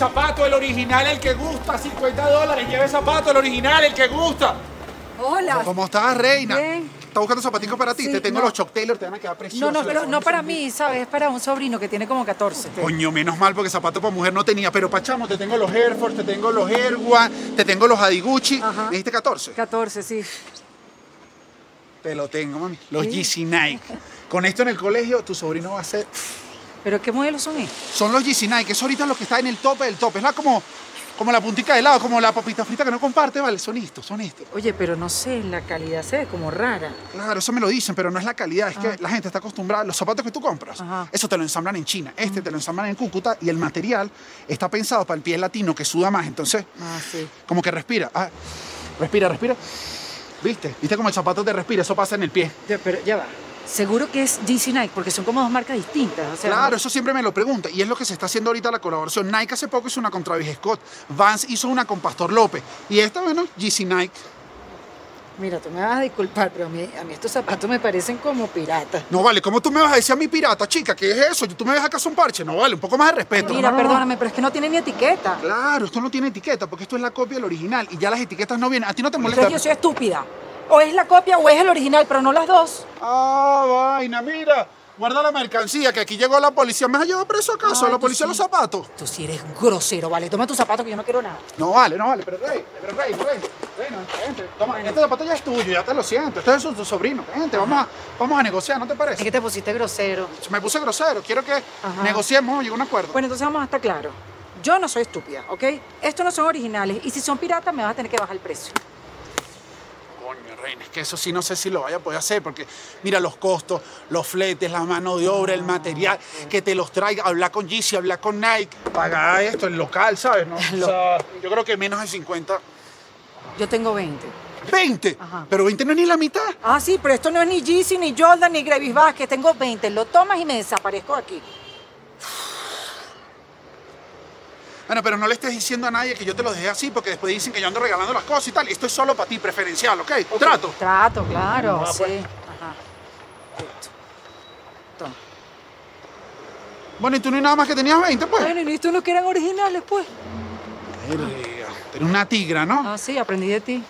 zapato, el original, el que gusta, 50 dólares. Lleve el zapato, el original, el que gusta. Hola. ¿Cómo estás, reina? Bien. ¿Estás buscando zapaticos para ti? Sí, te tengo no. los Chuck Taylor, te van a quedar preciosos. No, no, pero no para mí, ¿sabes? Es para un sobrino que tiene como 14. Coño, menos mal porque zapatos para mujer no tenía. Pero pachamo, te tengo los Air Force, te tengo los Air One, te tengo los Adiguchi. Ajá. ¿Me dijiste 14? 14, sí. Te lo tengo, mami. Los Sí. Yeezy Nike. Con esto en el colegio, tu sobrino va a ser... ¿Pero qué modelos son estos? Son los Yeezy Nike, eso ahorita es lo que está en el tope del tope. Es la como, como la puntica de helado, como la papita frita que no comparte, vale. Son estos, son estos. Oye, pero no sé, la calidad se ve como rara. Claro, eso me lo dicen, pero no es la calidad, es que la gente está acostumbrada, los zapatos que tú compras, Ajá. eso te lo ensamblan en China, este te lo ensamblan en Cúcuta y el material está pensado para el pie latino que suda más, entonces Ah, sí. como que respira, ah, respira, respira, ¿viste? ¿Viste como el zapato te respira? Eso pasa en el pie. Ya, pero ya va. Seguro que es GC Nike, porque son como dos marcas distintas. O sea, Claro, no- eso siempre me lo pregunta y es lo que se está haciendo ahorita la colaboración. Nike hace poco hizo una con Travis Scott, Vans hizo una con Pastor López y esta, bueno, GC Nike. Mira, tú me vas a disculpar, pero a mí, a mí estos zapatos me parecen como piratas. No vale, ¿cómo tú me vas a decir a mi pirata, chica? ¿Qué es eso? ¿Tú me ves acaso un parche? No vale, un poco más de respeto. Mira, No, no, no. perdóname, pero es que no tiene ni etiqueta. Claro, esto no tiene etiqueta porque esto es la copia del original y ya las etiquetas no vienen. ¿A ti no te molesta? Entonces yo soy estúpida. O es la copia o es el original, pero no las dos. Ah, vaina, mira. Guarda la mercancía, que aquí llegó la policía. ¿Me has llevado preso acaso? Ay, ¿La policía sí. los zapatos? Tú sí eres grosero, ¿vale? Toma tus zapatos que yo no quiero nada. No vale, no vale, pero rey, pero rey, rey. Reina, vente. Toma, este zapato ya es tuyo, ya te lo siento. Este es tu sobrino. Vente, vamos a, vamos a negociar, ¿no te Es parece? que te pusiste grosero. Me puse grosero, quiero que Ajá. negociemos, llegue a un acuerdo. Bueno, entonces vamos a estar claros. Yo no soy estúpida, ¿ok? Estos no son originales y si son piratas me vas a tener que bajar el precio. Coño, reina, es que eso sí no sé si lo vaya a poder hacer, porque mira los costos, los fletes, la mano de obra, el material, que te los traiga, hablar con Yeezy, hablar con Nike, pagar esto, el local, ¿sabes? No? O sea, yo creo que menos de 50. Yo tengo 20. 20, Ajá. pero 20 no es ni la mitad. Ah, sí, pero esto no es ni Yeezy, ni Jordan, ni Gravis Vázquez. Tengo 20. Lo tomas y me desaparezco aquí. Bueno, pero no le estés diciendo a nadie que yo te los dejé así, porque después dicen que yo ando regalando las cosas y tal. Esto es solo para ti, preferencial, ¿ok? Trato. Trato, claro. Ah, sí. pues. Ajá. Listo. Toma. Bueno, y tú no hay nada más que tenías 20, pues. Bueno, y estos no que eran originales, pues. Verga, Eres una tigra, ¿no? Ah, sí, aprendí de ti.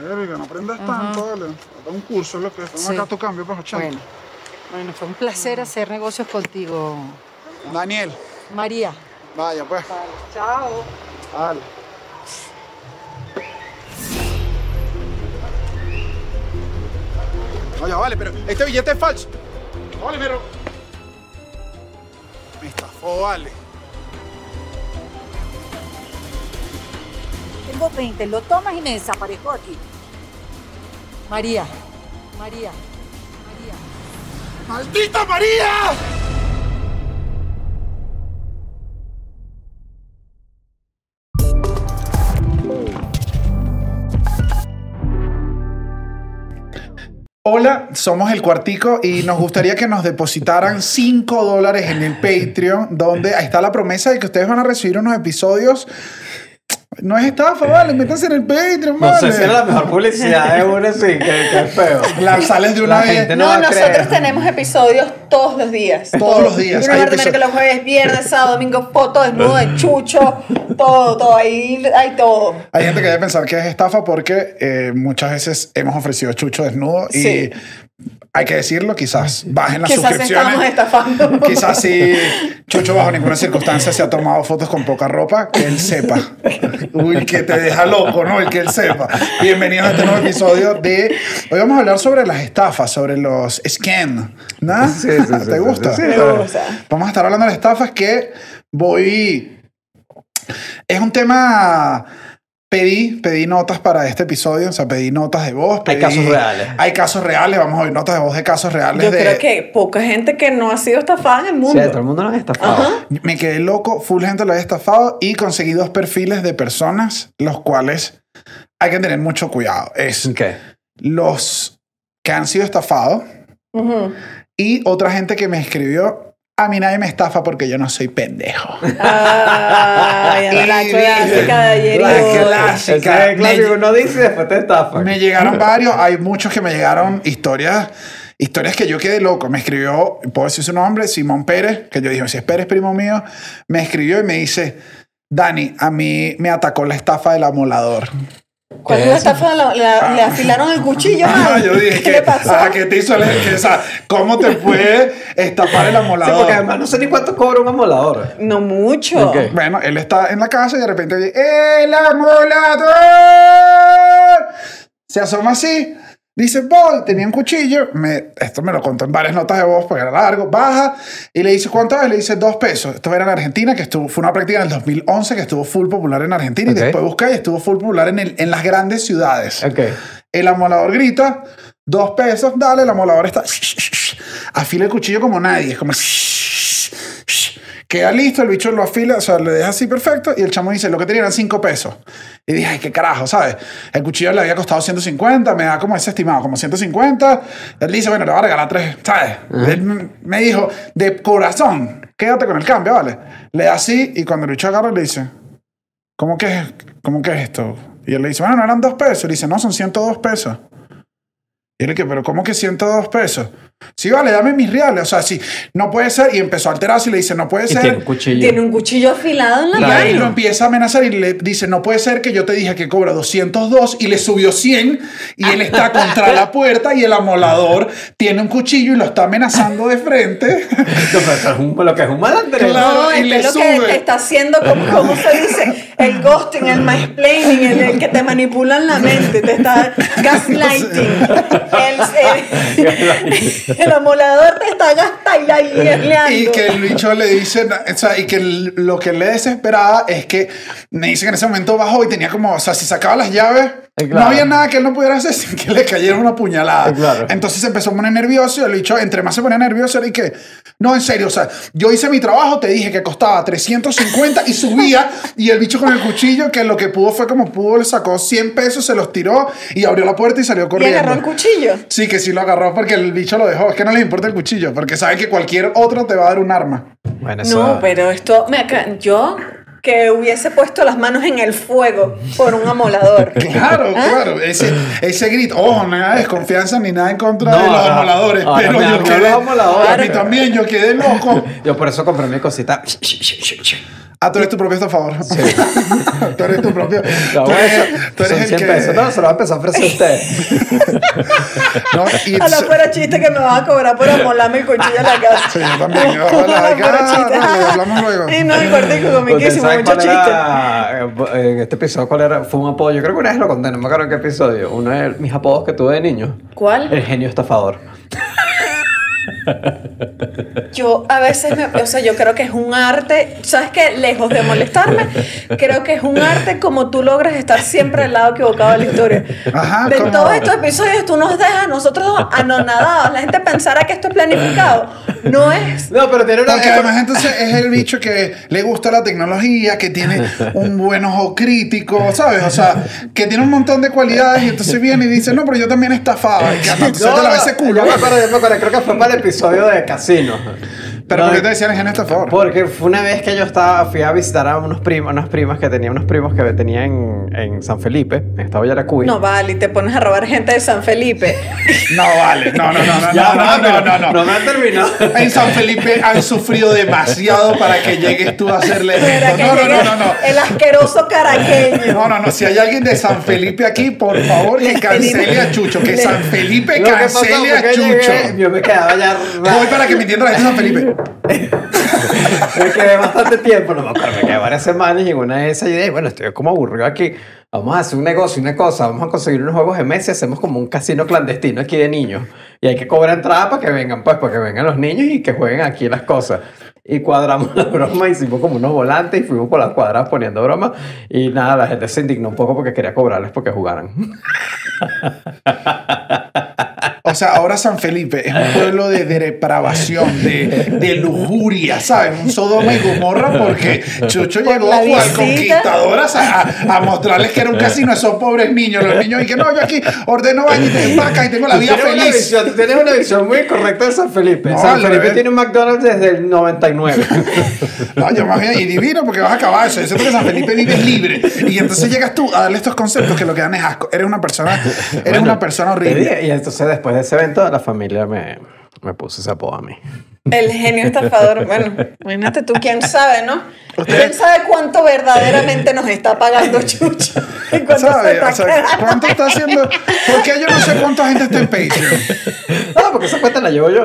Verga, no aprendas Ajá. tanto, vale. Da un curso es lo que es. Sí. acá tu cambio, pues, 80. Bueno. Bueno, fue un placer hacer negocios contigo, Daniel, María. Vaya, pues. Vale, chao. Dale. Oye, vale, pero este billete es falso. Vale, pero. Me estafó, vale. Tengo 20, lo tomas y me desaparezco aquí. María, María, María. ¡Maldita María! Hola, somos el Cuartico y nos gustaría que nos depositaran 5 dólares en el Patreon, donde está la promesa de que ustedes van a recibir unos episodios. No es estafa, vale, métanse en el Patreon, No vale. sé si era la mejor publicidad de uno, sí, que, que es feo. La sales de una La vez. gente no No, nosotros creer. tenemos episodios todos los días. Todos los días, Y Uno hay va a tener episodios. que los jueves, viernes, sábado, domingo, foto desnudo de chucho, todo, todo, ahí hay todo. Hay gente que debe pensar que es estafa porque eh, muchas veces hemos ofrecido chucho desnudo y Sí. Hay que decirlo, quizás bajen las Quizás suscripciones. estamos estafando. Quizás si Chucho bajo ninguna circunstancia se ha tomado fotos con poca ropa, que él sepa. Uy, que te deja loco, ¿no? El que él sepa. Bienvenidos a este nuevo episodio de... Hoy vamos a hablar sobre las estafas, sobre los scam, ¿no? Sí, sí, sí, ¿Te gusta? sí, sí. Me gusta. Vamos a estar hablando de estafas que voy... Es un tema... Pedí, pedí notas para este episodio, o sea, pedí notas de voz. Hay pedí- casos reales. Hay casos reales, vamos a oír notas de voz de casos reales. Yo de, creo que poca gente que no ha sido estafada en el Sí, mundo. todo el mundo nos ha estafado. Ajá. Me quedé loco, full gente lo había estafado y conseguí dos perfiles de personas, los cuales hay que tener mucho cuidado. Es ¿Qué? los que han sido estafados Ujú. y otra gente que me escribió, a mí nadie me estafa porque yo no soy pendejo. Ay, Y la clásica de ayer. La clásica. Es clásico, Me- uno dice después te estafan. Me llegaron varios, hay muchos que me llegaron historias, historias que yo quedé loco. Me escribió, puedo decir su nombre, Simón Pérez, que yo dije, si es Pérez, primo mío, me escribió y me dice, Dani, a mí me atacó la estafa del amolador. ¿Cuál es la estafa? ¿La- la- ¿Le afilaron el cuchillo? Ah, yo dije ¿Qué le pasó? ah, te hizo el, que, o sea, ¿cómo te puede estafar el Sí, amolador? porque además no sé ni cuánto cobra un amolador. No mucho. Bueno, él está en la casa y de repente oye, ¡El amolador! Se asoma así, dice, voy, tenía un cuchillo, me, esto me lo contó en varias notas de voz porque era largo, baja y le dice, ¿cuánto es? Le dice, dos pesos. Esto era en Argentina, que estuvo, fue una práctica en el 2011 que estuvo full popular en Argentina y después busca y estuvo full popular en, el- en las grandes ciudades. Ok. El amolador grita, dos pesos, dale, el amolador está... Afila el cuchillo como nadie, es como... Queda listo, el bicho lo afila, o sea, le deja así perfecto y el chamo dice, lo que tenía eran cinco pesos. Y dije, ay, qué carajo, ¿sabes? El cuchillo le había costado 150, me da como ese estimado, como 150. Él dice, bueno, le va a regalar tres, ¿sabes? Él me dijo, de corazón, quédate con el cambio, ¿vale? Le da así y cuando el bicho agarra le dice, ¿cómo que es, cómo que es esto? Y él le dice, bueno, no eran dos pesos. Le dice, no, son 102 pesos. Y le pero ¿cómo que 102 pesos? Sí, vale, dame mis reales. O sea, sí, no puede ser. Y empezó a alterarse y le dice, no puede Y ser. tiene un cuchillo. Tiene un cuchillo afilado en la Y ahí lo mano. empieza a amenazar y le dice, no puede ser que yo te dije que cobra 202 y le subió 100 y él está contra la puerta y el amolador tiene un cuchillo y lo está amenazando de frente. No, pero es un- lo que es un malandreo. Claro. No, y le lo que sube. te está haciendo, como, ¿cómo se dice? El ghosting, el mansplaining, el, el que te manipula en la mente, te está gaslighting. El, el, amolador te está gaslighting. Y que el bicho le dice, o sea, y que lo que le desesperaba es que me dice que en ese momento bajó y tenía como, o sea, si sacaba las llaves, claro. no había nada que él no pudiera hacer sin que le cayera una puñalada. Eh, claro. Entonces se empezó a poner nervioso y el bicho, entre más se ponía nervioso, era y que, no, en serio, o sea, yo hice mi trabajo, te dije que costaba 350 y subía y el bicho con el cuchillo, que lo que pudo fue como pudo, le sacó 100 pesos, se los tiró y abrió la puerta y salió Y corriendo. agarró el cuchillo. Sí, que sí lo agarró porque el bicho lo dejó. Es que no les importa el cuchillo, porque saben que cualquier otro te va a dar un arma. Bueno, eso- No, pero esto, me acá- yo que hubiese puesto las manos en el fuego por un amolador. Claro, ¿Ah? claro. Ese, ese grito, ojo, nada de desconfianza ni nada en contra No, de los no. amoladores. Pero yo quedé. los amoladores. A mí también, yo quedé loco. Yo por eso compré mi cosita. Ah, tú eres tu propio estafador. tú eres tu propio. No, tú eres, tú eres son el 100 que. pesos. No, se lo va a empezar a ofrecer a usted. No, y A la fuera chiste que me vas a cobrar por amolarme el cuchillo en la casa. Sí, yo también. Yo, la hablamos luego. Y no, el ¿Usted comiquísimo, mucho cuál chiste. era, eh, en este episodio cuál era? Fue un apodo. Yo creo que una vez lo conté, no me acuerdo en qué episodio. Uno de mis apodos que tuve de niño. ¿Cuál? El genio estafador. Yo a veces, me, o sea, yo creo que es un arte, ¿sabes qué? Lejos de molestarme, creo que es un arte como tú logras estar siempre al lado equivocado de la historia. Ajá, de ¿cómo? todos estos episodios tú nos dejas a nosotros anonadados. La gente pensará que esto es planificado. No es. No, pero tiene una. Porque además entonces es el bicho que le gusta la tecnología, que tiene un buen ojo crítico, ¿sabes? O sea, que tiene un montón de cualidades y entonces viene y dice, no, pero yo también estafaba. Y que entonces No, te la ves ese culo. Yo me acuerdo, yo me acuerdo, creo que fue para episodio de Casino. Pero No, ¿por qué te decían el genio estafador? Porque fue una vez que yo estaba, fui a visitar a unos primos, unas primas que tenía unos primos que tenía en, en San Felipe, en estado Yaracuy. No vale, y te pones a robar gente de San Felipe. No, vale. No, no, no, no, Ya, no, no, no, no, No me han terminado. En San Felipe han sufrido demasiado para que llegues tú a hacerle esto. No, no, no, no, no. El asqueroso caraqueño. No, no, no. Si hay alguien de San Felipe aquí, por favor, que Le cancele a Chucho. Que San Felipe cancele a Chucho. llegué, yo me quedaba ya. Voy para que me entienda la gente de San Felipe. Me quedé bastante tiempo, no me acuerdo, me quedé varias semanas y en una de esas ideas, bueno, estoy como aburrido aquí. Vamos a hacer un negocio, una cosa, vamos a conseguir unos juegos de mesa y hacemos como un casino clandestino aquí de niños. Y hay que cobrar entrada para que vengan, pues, para que vengan los niños y que jueguen aquí las cosas. Y cuadramos la broma, hicimos como unos volantes y fuimos por las cuadras poniendo bromas. Y nada, la gente se indignó un poco porque quería cobrarles porque jugaran. O sea, ahora San Felipe es un pueblo de depravación, de, de lujuria, ¿sabes? Un Sodoma y Gomorra porque Chucho llegó al visita. conquistadoras a, a- a mostrarles que era un casino a esos pobres niños. Los niños y que no, yo aquí ordeno baño y te vaca y tengo la vida tienes Una feliz. visión, tú tienes una visión muy correcta de San Felipe. No, San Felipe tiene un McDonald's desde el 99. No, yo más bien, y divino porque vas a acabar eso. Yo siento que San Felipe vives libre. Y entonces llegas tú a darle estos conceptos que lo que dan es asco. Eres una persona, eres una persona horrible. Y entonces después de ese evento la familia me... Me puse ese apodo a mí. El genio estafador. Bueno, imagínate tú, quién sabe, ¿no? ¿Quién sabe cuánto verdaderamente nos está pagando Chucho? Cuánto está O sea. ¿Cuánto está haciendo? Porque yo no sé cuánta gente está en Patreon. No, porque esa cuenta la llevo yo.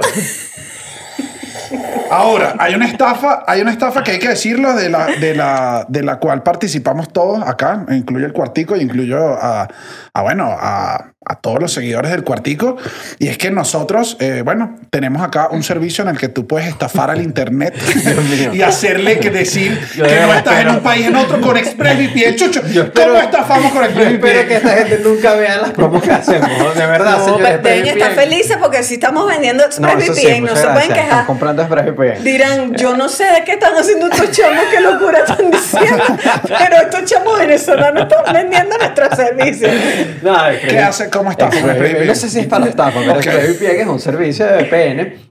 Ahora, hay una estafa, hay una estafa que hay que decirlo de la, de la, de la cual participamos todos acá, incluye el cuartico y incluyo a, a, bueno, a, a todos los seguidores del cuartico. Y es que nosotros, eh, bueno, tenemos acá un servicio en el que tú puedes estafar al internet y hacerle que decir Yo que no estás en espero- un país en otro con ExpressVPN. Chucho, espero- ¿cómo estafamos con Yo espero que ExpressVPN? esta gente nunca vea las promos que hacemos. De verdad, No, señores. estar ExpressVPN. felices porque si estamos vendiendo No, eso sí, ExpressVPN, no, se pueden gracias. Quejar. comprando ExpressVPN. Dirán, yo no sé de qué están haciendo estos chamos, qué locura están diciendo, pero estos chamos venezolanos están vendiendo nuestros servicios. No, ¿Qué hace? ¿Cómo está? ExpressVPN. No sé si es para estafa, pero Ok. ExpressVPN es un servicio de VPN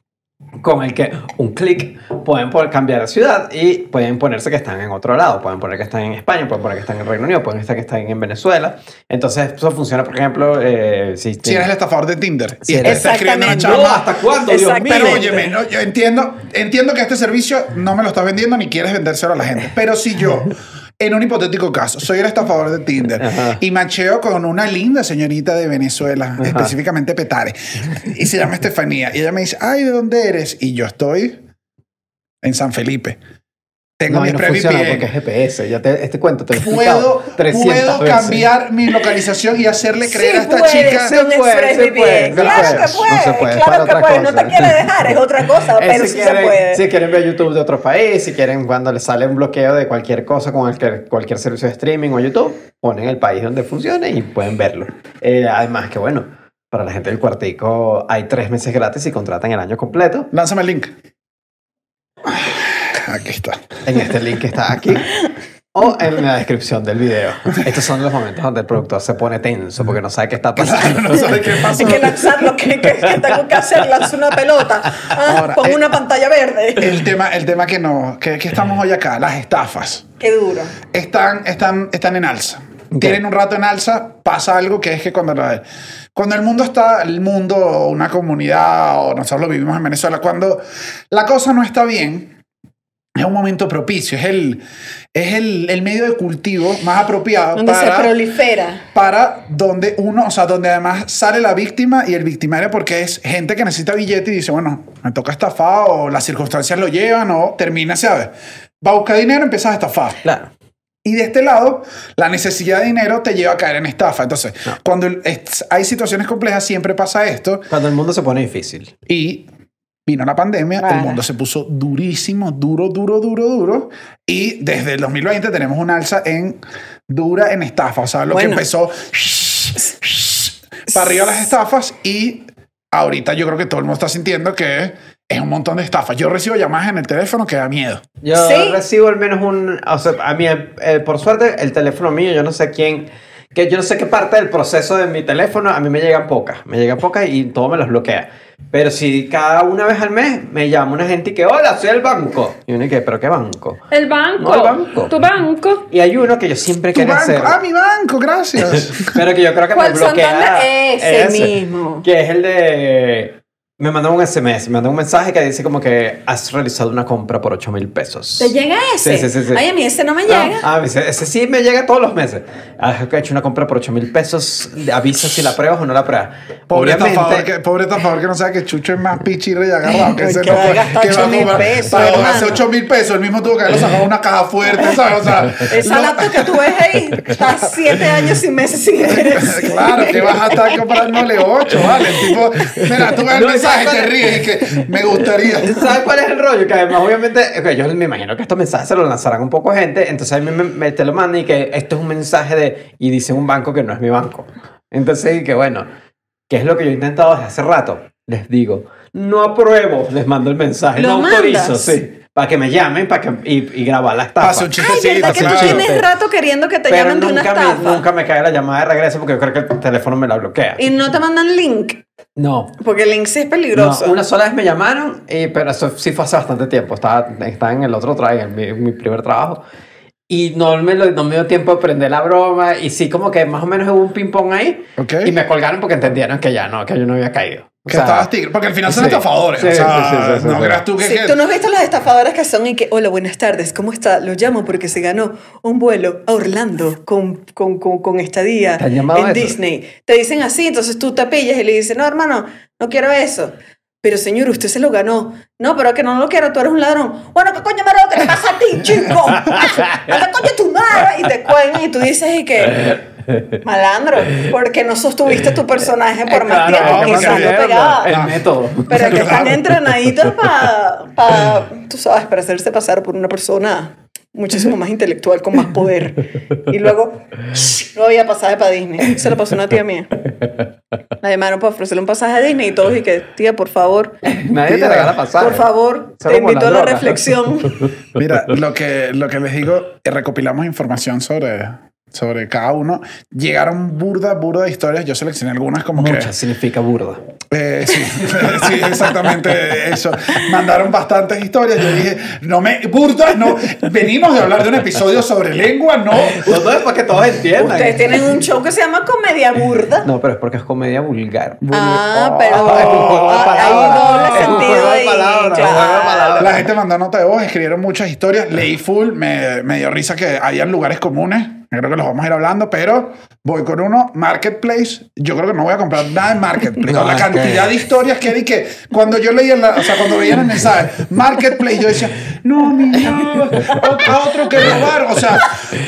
con el que un clic pueden poder cambiar de ciudad y pueden ponerse que están en otro lado. Pueden poner que están en España, pueden poner que están en Reino Unido, pueden estar que están en Venezuela. Entonces, eso funciona, por ejemplo, eh, si, Si eres el estafador de Tinder Sí, y eres- está escribiendo una chama, No, ¿hasta cuándo, Dios mío? Pero óyeme, no, yo entiendo, entiendo que este servicio no me lo estás vendiendo ni quieres vendérselo a la gente. Pero si yo, en un hipotético caso, soy el estafador de Tinder Ajá. y macheo con una linda señorita de Venezuela, específicamente Petare, y se llama Estefanía, y ella me dice, ay, ¿de dónde eres? Y yo estoy en San Felipe. Tengo No, mi no funciona ExpressVPN. porque es GPS. Ya te, este cuento te lo he Puedo, explicado 300 puedo veces. cambiar mi localización y hacerle creer a Sí esta puede, chica. Se puede, se puede, Claro puede. que No puede, se puede, claro para que otra puede. No te quiere dejar, es otra cosa, Eh, pero si, sí quieren, se puede. si quieren ver YouTube de otro país, si quieren cuando les sale un bloqueo de cualquier cosa con el que- cualquier servicio de streaming o YouTube, ponen el país donde funcione y pueden verlo. Eh, además que bueno, para la gente del cuartico hay tres meses gratis y contratan el año completo Lánzame el link. Aquí está. en este link que está aquí. O en la descripción del video. Estos son los momentos donde el productor se pone tenso porque no sabe qué está pasando. no sabes qué pasó. Hay que lanzar lo que, que- que tengo que hacer, lanzar una pelota. Ah, Ahora, pongo eh, una pantalla verde. El tema, el tema que no, que, que estamos hoy acá, las estafas, Qué duro. están, están, están en alza. Tienen un rato en alza, pasa algo que es que cuando, la- cuando el mundo está, el mundo, o una comunidad, o nosotros lo vivimos en Venezuela, cuando la cosa no está bien, es un momento propicio, es el, es el, el medio de cultivo más apropiado Donde se para, prolifera. para donde uno, o sea, donde además sale la víctima y el victimario porque es gente que necesita billete y dice, bueno, me toca estafar o las circunstancias lo llevan o termina, ¿sabes? Va a buscar dinero, empiezas a estafar. Claro. Y de este lado, la necesidad de dinero te lleva a caer en estafa. Entonces, cuando hay situaciones complejas, siempre pasa esto. Cuando el mundo se pone difícil. Y vino la pandemia, el mundo se puso durísimo, duro, duro, duro, duro. Y desde el 2020 tenemos un alza en dura en estafa. O sea, lo Bueno. que empezó para arriba las estafas y ahorita yo creo que todo el mundo está sintiendo que es un montón de estafas. Yo recibo llamadas en el teléfono que da miedo. Yo Sí. recibo al menos un... O sea, a mí, eh, por suerte, el teléfono mío, yo no sé quién... Que yo no sé qué parte del proceso de mi teléfono, a mí me llegan pocas. Me llegan pocas y todo me los bloquea. Pero si cada una vez al mes me llama una gente y que, hola, soy el banco. Y uno y que, ¿pero qué banco? El banco. No, el banco. Tu banco. Y hay uno que yo siempre banco. hacer. Ah, mi banco, gracias. Pero que yo creo que me ¿Cuál bloquea. Santander? Ese mismo. Que es el de. Me mandan un SMS, me mandan un mensaje que dice como que has realizado una compra por 8 mil pesos. ¿Te llega ese? Sí, sí, sí, sí. Ay, a mí ese no me Ah, llega. Ah, ese, ese sí me llega todos los meses. Has hecho una compra por 8 mil pesos. Avisa si la pruebas o no la pruebas. Pobre estafador, que, pobre que no sabe que Chucho es más pichirre y agarrado. Que, ese Que no va a gastar que va a 8.000 comprar- pesos, Para hace 8 mil pesos, el mismo tuvo que haberlo sacado una caja fuerte, ¿sabes? O sea, Esa lo- laptop que tú ves ahí, estás siete años y meses sin ejercer. Claro, que vas a estar comprándole 8, ¿vale? El tipo, mira, tú ves el No, mensaje y ¿sabes te ríes y que me gustaría. ¿Sabes cuál es el rollo? Que además, obviamente, ok, yo me imagino que estos mensajes se los lanzarán un poco gente, entonces a mí me, me- te lo mandan y que esto es un mensaje de. y dice un banco que no es mi banco. Entonces, y que bueno, ¿qué es lo que yo he intentado desde hace rato? Les digo, no apruebo, les mando el mensaje, ¿Lo no autorizo, mandas? sí. Para que me llamen para que, y, y grabar la estafa. Pasa un Ay, chistecito, ¿verdad que tú claro. tienes rato queriendo que te Pero llamen de una nunca me, estafa? nunca me cae la llamada de regreso porque yo creo que el teléfono me la bloquea. Y no te mandan link, No, porque el link sí es peligroso. No, una sola vez me llamaron, y, pero eso sí fue hace bastante tiempo. Estaba, estaba en el otro trabajo, en mi, en mi primer trabajo. Y no me, lo- no me dio tiempo de prender la broma. Y sí, como que más o menos hubo un ping-pong ahí. Ok. Y me colgaron porque entendieron que ya no, que yo no había caído. Que sea, estabas tigre. Porque al final son sí. estafadores. Sí, o sea, sí, sí, sí, no sí. creas tú que. Sí, que- tú no has visto las estafadoras que son y que, hola, buenas tardes, ¿cómo está? Lo llamo porque se ganó un vuelo a Orlando con, con, con, con estadía ¿Te han llamado en eso? Disney. Te dicen así, entonces tú te pillas y le dices, no, hermano, no quiero eso. Pero señor, usted se lo ganó. No, pero que no lo quiero, tú eres un ladrón. Bueno, ¿qué coño me ¿Qué te pasa a ti, chico? ¡Hasta coño tu madre! Y te cuelgan y tú dices, ¿y qué? Malandro, porque no sostuviste tu personaje por más Claro, tiempo, quizás no pegaba. El método. Pero que están entrenaditos para, tú sabes, para hacerse pasar por una persona muchísimo más intelectual, con más poder. Y luego, no había pasaje para Disney. Se lo pasó una tía mía. La llamaron para ofrecerle un pasaje a Disney y todos y que, tía, por favor, Nadie te Mira, regala pasaje. por favor, Solo te invito a la drogas. reflexión. Mira, lo que, lo que les digo, eh, recopilamos información sobre, sobre cada uno. Llegaron burda, burda de historias. Yo seleccioné algunas como que. Mucha significa burda. Eh, sí, sí, exactamente eso. Mandaron bastantes historias. Yo dije, no me. Burda, no. Venimos de hablar de un episodio sobre lengua, no. No, es para que todos entiendan. Ustedes tienen un show que se llama Comedia Burda. No, pero es porque es comedia vulgar. Ah, Oh, pero es un juego de palabras. hay doble Es un sentido juego de ahí. La gente mandó nota de voz, escribieron muchas historias, leí full, me, me dio risa que hayan lugares comunes. Yo creo que los vamos a ir hablando, pero voy con uno, Marketplace. Yo creo que no voy a comprar nada en Marketplace. No, la cantidad que- de historias que di que cuando yo leía, la, o sea, cuando veían el mensaje, Marketplace, yo decía, no, mira, otro, otro que robar. O sea,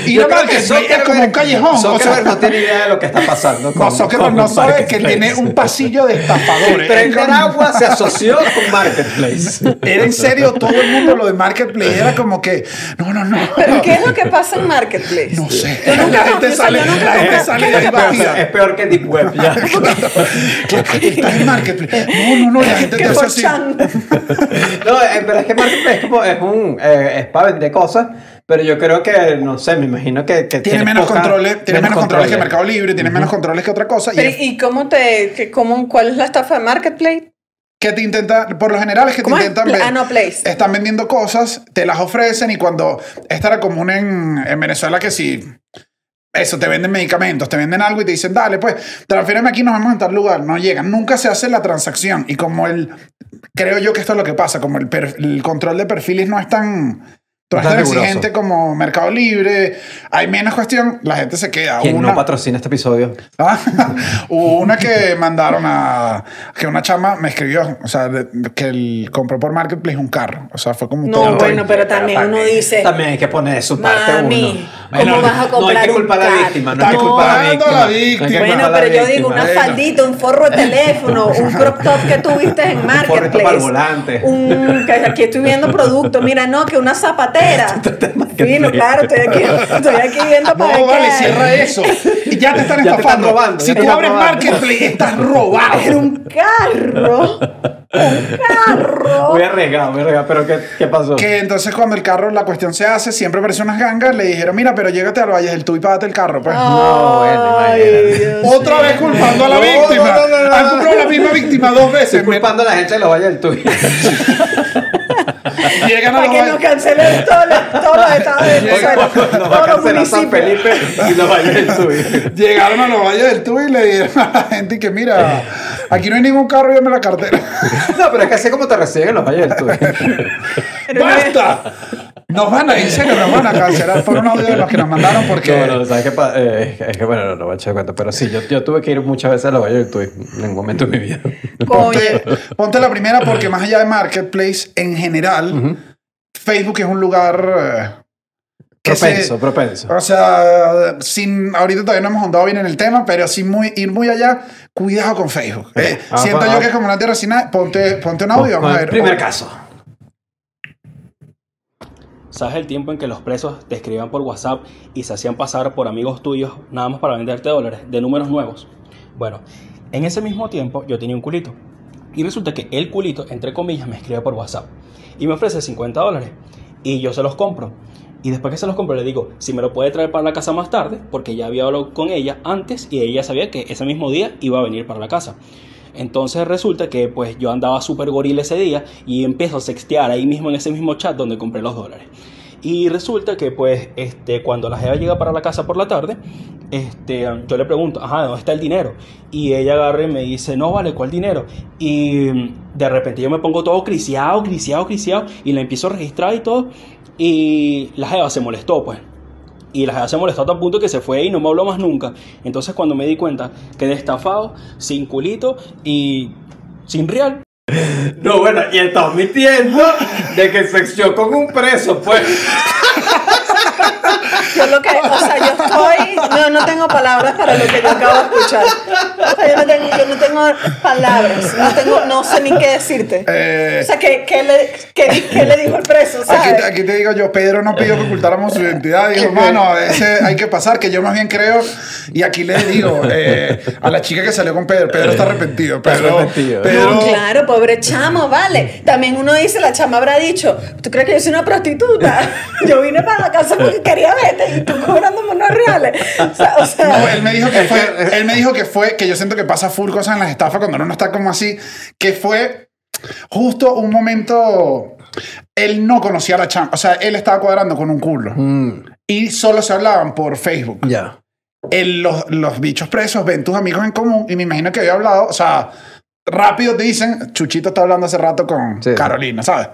ir a Marketplace es como un callejón. O Zuckerberg sea, no tiene idea de lo que está pasando. no, Zuckerberg no sabe que tiene un pasillo de estafadores. De como- agua se asoció con Marketplace. Era en serio, todo el mundo lo de Marketplace era como que, no, no, no. ¿Pero qué es lo que pasa en Marketplace? No sé. La gente sale, la gente sale ¿qué de es ahí vacía. Es peor que Deep Web ya. Estás en Marketplace. No, no, no, la gente te hace así. No, eh, pero es que Marketplace es como, es un, eh, es para vender cosas, pero yo creo que, no sé, me imagino que, que Tiene menos poca- controles, tiene menos controles que Mercado Libre, tiene menos controles que otra cosa. Y es- ¿y cómo te, que, cómo, cuál es la estafa de Marketplace? Que te intenta, por lo general es que te ¿Cómo es? intentan ver- ah, no, Place. Están vendiendo cosas, te las ofrecen y cuando esta era común en, en Venezuela que si eso, te venden medicamentos, te venden algo y te dicen, dale, pues, transfíreme aquí, nos vemos en tal lugar. No llegan, nunca se hace la transacción. Y como el, creo yo que esto es lo que pasa, como el, per- el control de perfiles no es tan, no es Tan riguroso. exigente como Mercado Libre, hay menos cuestión, la gente se queda. ¿Quién Una- no patrocina este episodio? Ah, Hubo una que mandaron a. que una chama me escribió, o sea, de- que él compró por Marketplace un carro. O sea, fue como No, todo. bueno, pero también uno dice, También hay que poner de su parte mami, uno. ¿cómo vas a No hay comprar que un culpar a la carro? víctima, no Está hay que culpar a la culpando víctima. a la No hay que víctima. culpar Bueno, la pero yo digo, víctima. una Bueno. faldita, un forro de teléfono, un crop top que tuviste en forrito Marketplace. para el volante. Un, que aquí estoy viendo producto. Mira, no, que una zapatera. Fino, claro, estoy aquí, estoy aquí viendo para No, vale, cierra eso. Y ya te están Ya te están estafando. robando, si tú abres robando. Marketplace, estás robado. Era un carro. Un carro. Muy arriesgado, muy arriesgado. Pero ¿qué, qué pasó? Que entonces cuando el carro, la cuestión se hace, siempre aparecen unas gangas, le dijeron, mira, pero llégate al Valle del Tú y págate el carro. Pues. No, bueno, imagínate. Dios Otra vez culpando a la No, víctima. no, no, no, no, Han no. comprado la misma víctima dos veces. Estoy culpando a la gente de los valles del Tuy. Llegan a Para que valles- no cancelen todos los, todos los estados de Venezuela. Nos Todos los municipios. Y los valles del Tuy. Llegaron a los valles del Tuy y le dijeron a la gente que mira, aquí no hay ningún carro, llame la cartera. No, pero es que así como te reciben en los valles del Tuy. ¡Basta! Nos van a, en serio, nos van a cancelar por un audio de los que nos mandaron porque... No, no, ¿sabes qué pasa? Eh, es que bueno, no, no voy a echar cuenta, pero sí, yo, yo tuve que ir muchas veces a los valles del Tuy en un momento de mi vida. Ponte, ponte la primera porque más allá de Marketplace, en general, Facebook es un lugar... eh, que se- Propenso, propenso. o sea, sin, ahorita todavía no hemos ahondado bien en el tema, pero sin muy, ir muy allá, cuidado con Facebook. Eh, Ah, siento ah, yo ah. que es como una tierra sin nada. Ponte, ponte un audio, vamos a ver. primer caso. ¿Sabes el tiempo en que los presos te escribían por WhatsApp y se hacían pasar por amigos tuyos nada más para venderte dólares de números nuevos? Bueno, en ese mismo tiempo yo tenía un culito. Y resulta que el culito, entre comillas, me escribe por WhatsApp y me ofrece 50 dólares. Y yo se los compro. Y después que se los compro le digo si me lo puede traer para la casa más tarde, porque ya había hablado con ella antes y ella sabía que ese mismo día iba a venir para la casa. Entonces resulta que pues yo andaba súper gorila ese día y empiezo a sextear ahí mismo en ese mismo chat donde compré los dólares. Y resulta que pues este, cuando la jeva llega para la casa por la tarde, este, yo le pregunto, ajá, ¿dónde está el dinero? Y ella agarra y me dice, no, vale, ¿cuál dinero? Y de repente yo me pongo todo criciado, criciado, criciado, y la empiezo a registrar y todo. Y la jeva se molestó, pues. Y la se molestó a tal punto que se fue y no me habló más nunca. Entonces cuando me di cuenta quedé estafado, sin culito y sin real. No, bueno, y estás mintiendo de que se con un preso, pues. Yo lo que, o sea, yo estoy, no, no tengo palabras para lo que yo acabo de escuchar. O sea, yo no tengo, yo no tengo palabras, no tengo, no sé ni qué decirte. Eh, O sea, ¿qué, qué le, qué, qué le dijo el preso? Aquí, ¿sabes? te- aquí te digo yo, Pedro no pidió que ocultáramos su identidad. Dijo, mano, a veces hay que pasar, que yo más bien creo. Y aquí le digo eh, a la chica que salió con Pedro, Pedro está arrepentido. Pedro, arrepentido. Pedro- No, claro, pobre chamo, vale. También uno dice, la chama habrá dicho, ¿tú crees que yo soy una prostituta? Yo vine para la casa porque quería verte y tú cobrándome unos reales. O sea, o sea, No, él me dijo que fue, él me dijo que fue, que yo siento que pasa full cosas en las estafas cuando uno no está como así, que fue justo un momento, él no conocía a la chama, o sea, él estaba cuadrando con un culo y solo se hablaban por Facebook. Ya. El- los, los bichos presos ven tus amigos en común y me imagino que había hablado, o sea, rápido te dicen, Chuchito está hablando hace rato con Sí. Carolina, ¿sabes?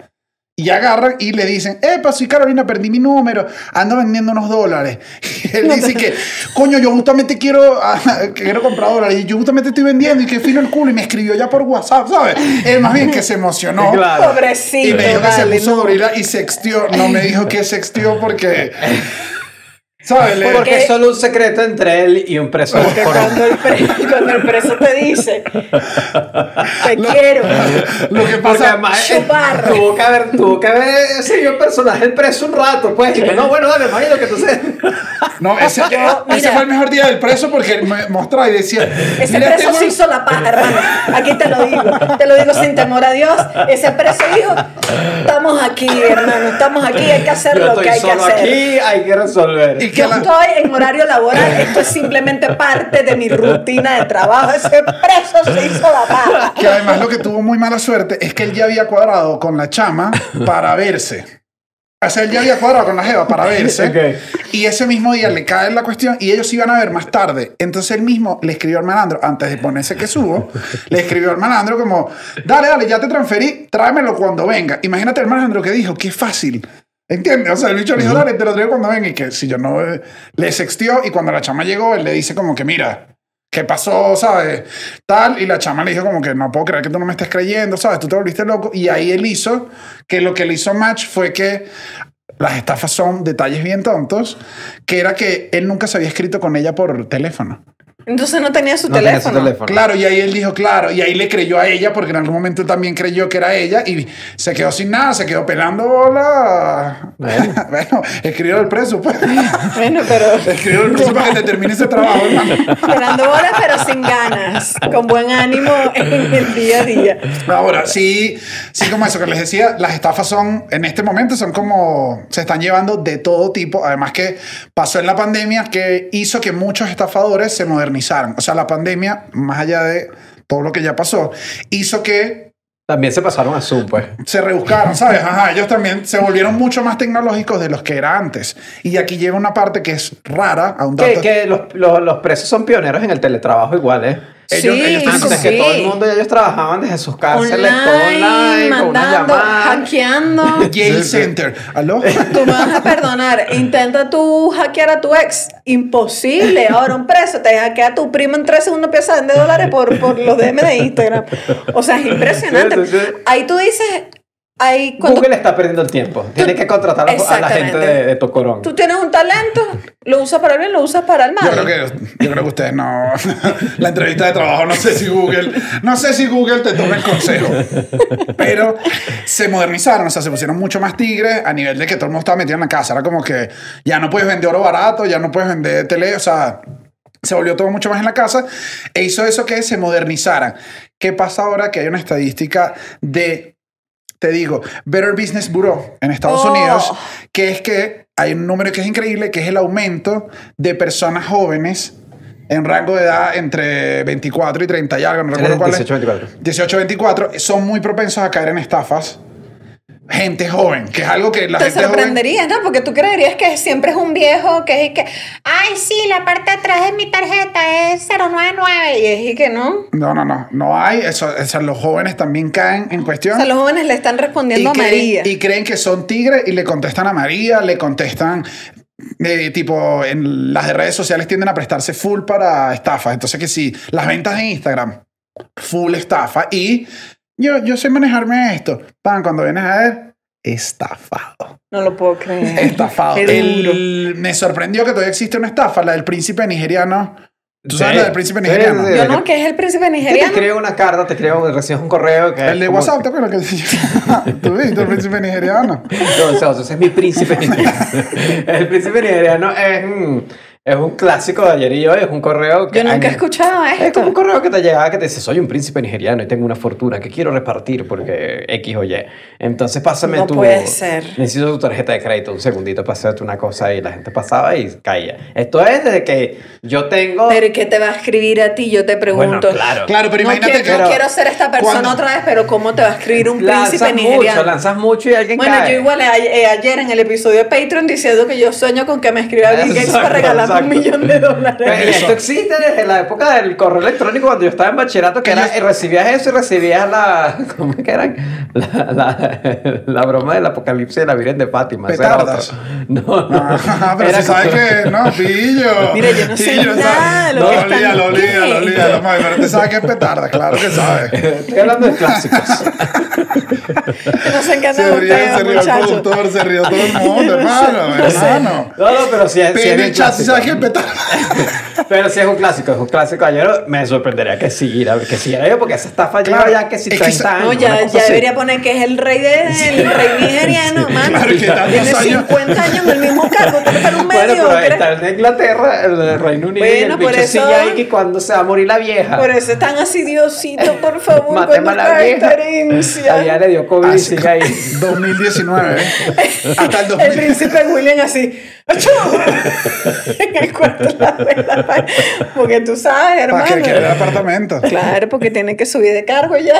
Y agarran y le dicen, epa, soy Carolina, perdí mi número, ando vendiendo unos dólares. Y él dice que, coño, yo justamente quiero, ah, quiero comprar dólares y yo justamente estoy vendiendo y que fino el culo y me escribió ya por WhatsApp, ¿sabes? Él más bien que se emocionó. Claro. pobrecito. Y me dijo que se puso no. y sextió. No me dijo que sextió porque... ¿Sabes? Porque Porque- es solo un secreto entre él y un preso. Porque por- cuando el, pre- cuando el preso te dice, te quiero. Lo que pasa... además eh, Chupar. tuvo que haber, tuvo que haber seguido el personaje el preso un rato, pues. Y que no, bueno, dale, imagino que entonces. No, ese, Yo, ese mira. fue el mejor día del preso porque me mostraba y decía... Ese "Mira, preso este se hizo la paja, hermano. Aquí te lo digo. Te lo digo sin temor a Dios. Ese preso dijo, estamos aquí, hermano. Estamos aquí, hay que hacer Yo lo que hay que hacer. aquí, hay que resolver. Y que Yo la- estoy en horario laboral, esto es simplemente parte de mi rutina de trabajo. Ese preso se hizo la paja. Que además lo que tuvo muy mala suerte es que él ya había cuadrado con la chama para verse. O sea, él ya había cuadrado con la jeva para verse. Y ese mismo día le cae la cuestión y ellos se iban a ver más tarde. Entonces él mismo le escribió al malandro, antes de ponerse que subo, le escribió al malandro como, dale, dale, ya te transferí, tráemelo cuando venga. Imagínate el malandro que dijo, qué fácil. ¿Entiendes? O sea, el bicho le dijo, dale, te lo traigo cuando venga. Y que si yo no... eh, le sextió y cuando la chama llegó, él le dice como que, mira, ¿qué pasó? ¿Sabes? Tal. Y la chama le dijo como que no puedo creer que tú no me estés creyendo, ¿sabes? Tú te volviste loco. Y ahí él hizo que lo que le hizo match fue que las estafas son detalles bien tontos, que era que él nunca se había escrito con ella por teléfono. Entonces no tenía su No tenía su teléfono. teléfono. Claro, y ahí él dijo, claro, y ahí le creyó a ella, porque en algún momento también creyó que era ella, y se quedó sin nada, se quedó pelando bola. Bueno. Bueno, escribió el preso, pues. Bueno, pero Escribió el preso para que te termine ese trabajo, hermano. esperando bolas, pero sin ganas, con buen ánimo en el día a día. Ahora, sí, sí, como eso que les decía, las estafas son, en este momento, son como, se están llevando de todo tipo. Además que pasó en la pandemia que hizo que muchos estafadores se modernizaran. O sea, la pandemia, más allá de todo lo que ya pasó, hizo que También se pasaron a Zoom, pues. se rebuscaron, ¿sabes? Ajá, ellos también se volvieron mucho más tecnológicos de los que era antes. Y aquí llega una parte que es rara, a un Que, dato. que los, los, los presos son pioneros en el teletrabajo igual, ¿eh? Ellos- sí, ellos Antes sí. que todo el mundo, ellos trabajaban desde sus cárceles, todo Online, online, con una mandando, llamada. hackeando. Jail Center. ¿Aló? Tú me vas a perdonar. Intenta tú hackear a tu ex. Imposible. Ahora un preso te hackea a tu primo en tres segundos, empieza a vender dólares por, por los DM de Instagram. O sea, es impresionante. Sí, sí, sí. Ahí tú dices, cuando Google está perdiendo el tiempo. Tiene que contratar a, la gente de, de Tocorón. tú tienes un talento, lo usas para el bien, lo usas para el mal. Yo creo que, yo creo que ustedes no. La entrevista de trabajo, no sé si Google. No sé si Google te toma el consejo. Pero se modernizaron, o sea, se pusieron mucho más tigres a nivel de que todo el mundo estaba metido en la casa. Era como que ya no puedes vender oro barato, ya no puedes vender tele, o sea. Se volvió todo mucho más en la casa e hizo eso que se modernizaran. ¿Qué pasa ahora que hay una estadística de te digo, Better Business Bureau en Estados Oh. Unidos, que es que hay un número que es increíble, que es el aumento de personas jóvenes en rango de edad entre 24 y 30 y algo, no recuerdo cuál es. 18-24. 18 24 son muy propensos a caer en estafas gente joven, que es algo que la Te gente joven... sorprenderías, ¿no? Porque tú creerías que siempre es un viejo que es que, ay, sí, la parte de atrás de mi tarjeta es 099 y es y que no. No, no, no, no hay, eso, o sea, los jóvenes también caen en O cuestión. sea, los jóvenes le están respondiendo a creen, María. y creen que son tigres y le contestan a María, le contestan, eh, tipo, en las de redes sociales tienden a prestarse full para estafas. Entonces que sí, las ventas en Instagram, full estafa. Y yo, yo sé manejarme esto. Pan, cuando vienes a ver, estafado. No lo puedo creer. Estafado. El- me sorprendió que todavía existe una estafa, la del príncipe nigeriano. ¿Tú sabes Sí. la del príncipe Sí, nigeriano? sí. Yo no, que es el príncipe Que te nigeriano. escribe una carta, te escribe, recibes un correo que El de como- WhatsApp, ¿te acuerdas que Tú viste el príncipe nigeriano. No, o sea, ese es mi príncipe nigeriano. El príncipe nigeriano es es un clásico de ayer y hoy, es un correo que... Yo nunca he escuchado Es esto. como un correo que te llegaba que te dice, soy un príncipe nigeriano y tengo una fortuna que quiero repartir porque X o Y. Entonces pásame No tu... puede ser. Necesito tu tarjeta de crédito, un segundito para hacerte una cosa y la gente pasaba y caía. Esto es desde que yo tengo... Pero ¿y qué te va a escribir a ti? Yo te pregunto. Bueno, claro. Claro, pero no imagínate quiero, que. no quiero ser esta persona cuando- otra vez, pero ¿cómo te va a escribir un príncipe Lanzas mucho, nigeriano? lanzas mucho y alguien Bueno, cae. yo igual a- eh, ayer en el episodio de Patreon diciendo que yo sueño con que me escriba Bill Gates para regalarme un millón de dólares. Esto existe desde la época del correo electrónico cuando yo estaba en bachillerato, que era, y recibías eso y recibías la. ¿Cómo es que eran? La, la, la broma del apocalipsis de la Virgen de Fátima. Petardas. No, no. Ah, pero Era si sabes como- que no, pillo. Mira, yo no sé Pillo, nada de lo que están- pero te sabes que es petarda, claro que sabes. Estoy hablando de clásicos. No sé qué Se rió, se rió el productor, se rió todo el mundo, hermano, hermano. No, no, pero sí, es- sí Pero en el si clásico. sabes que es petarda. Pero sí es un clásico, es un clásico. Ayer me sorprendería que siguiera, que siguiera yo, porque esa estafa Claro, lleva ya que si es que 30 se- años. No, ya, ya debería poner que es el rey de, el rey nigeriano, mano. Claro que tantos Tiene años. 50 años en el mismo cargo, eres un Bueno, pero está el de Inglaterra, el de Reino Unido, y Bueno, el bicho eso- sigue ahí que cuando se va a morir la vieja. Por eso están así, Diosito, por favor, Matemos con a la vieja. nuestra herencia. A ella le dio COVID y Así- sigue ahí. 2019, ¿eh? Hasta el El 2000. príncipe William así, ¡achú! en el cuarto de la porque tú sabes, Para hermano. que quede el apartamento. Claro, porque tiene que subir de cargo ya.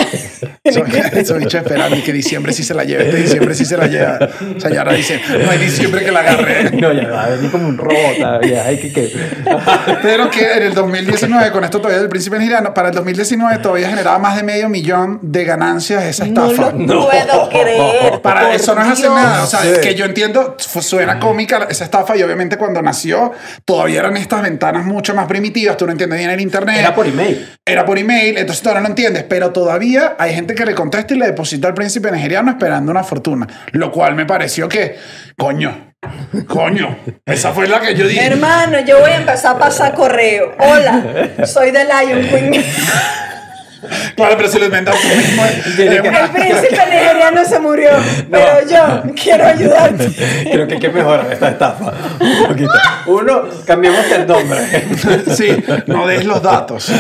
Eso, bicho esperando y que diciembre sí se la lleve, este diciembre sí se la lleva. O sea, ya ahora dice, no hay diciembre que la agarre. No, ya va a venir como un robot. todavía, Hay que, que... Pero que en el 2019, con esto todavía del príncipe nigeriano, para el 2019 todavía generaba más de medio millón de ganancias esa No estafa. lo puedo creer. Para eso no es hacer nada. O sea, Sí. que yo entiendo, suena cómica esa estafa y obviamente cuando nació todavía eran estas ventanas mucho más primitivas. Tú no entiendes bien el internet. Era por email. Era por email, entonces tú ahora no entiendes, pero todavía hay gente que le contesta y le deposita al príncipe nigeriano esperando una fortuna, lo cual me pareció que, coño, coño, esa fue la que yo dije. Hermano, yo voy a empezar a pasar correo. Hola, soy de Lion Queen. Claro, pero si lo inventas tú mismo. Que- una- El príncipe nigeriano se murió, pero yo quiero ayudarte. Creo que hay que mejorar esta estafa. Un poquito. Uno, cambiamos el nombre. Sí, no des los datos.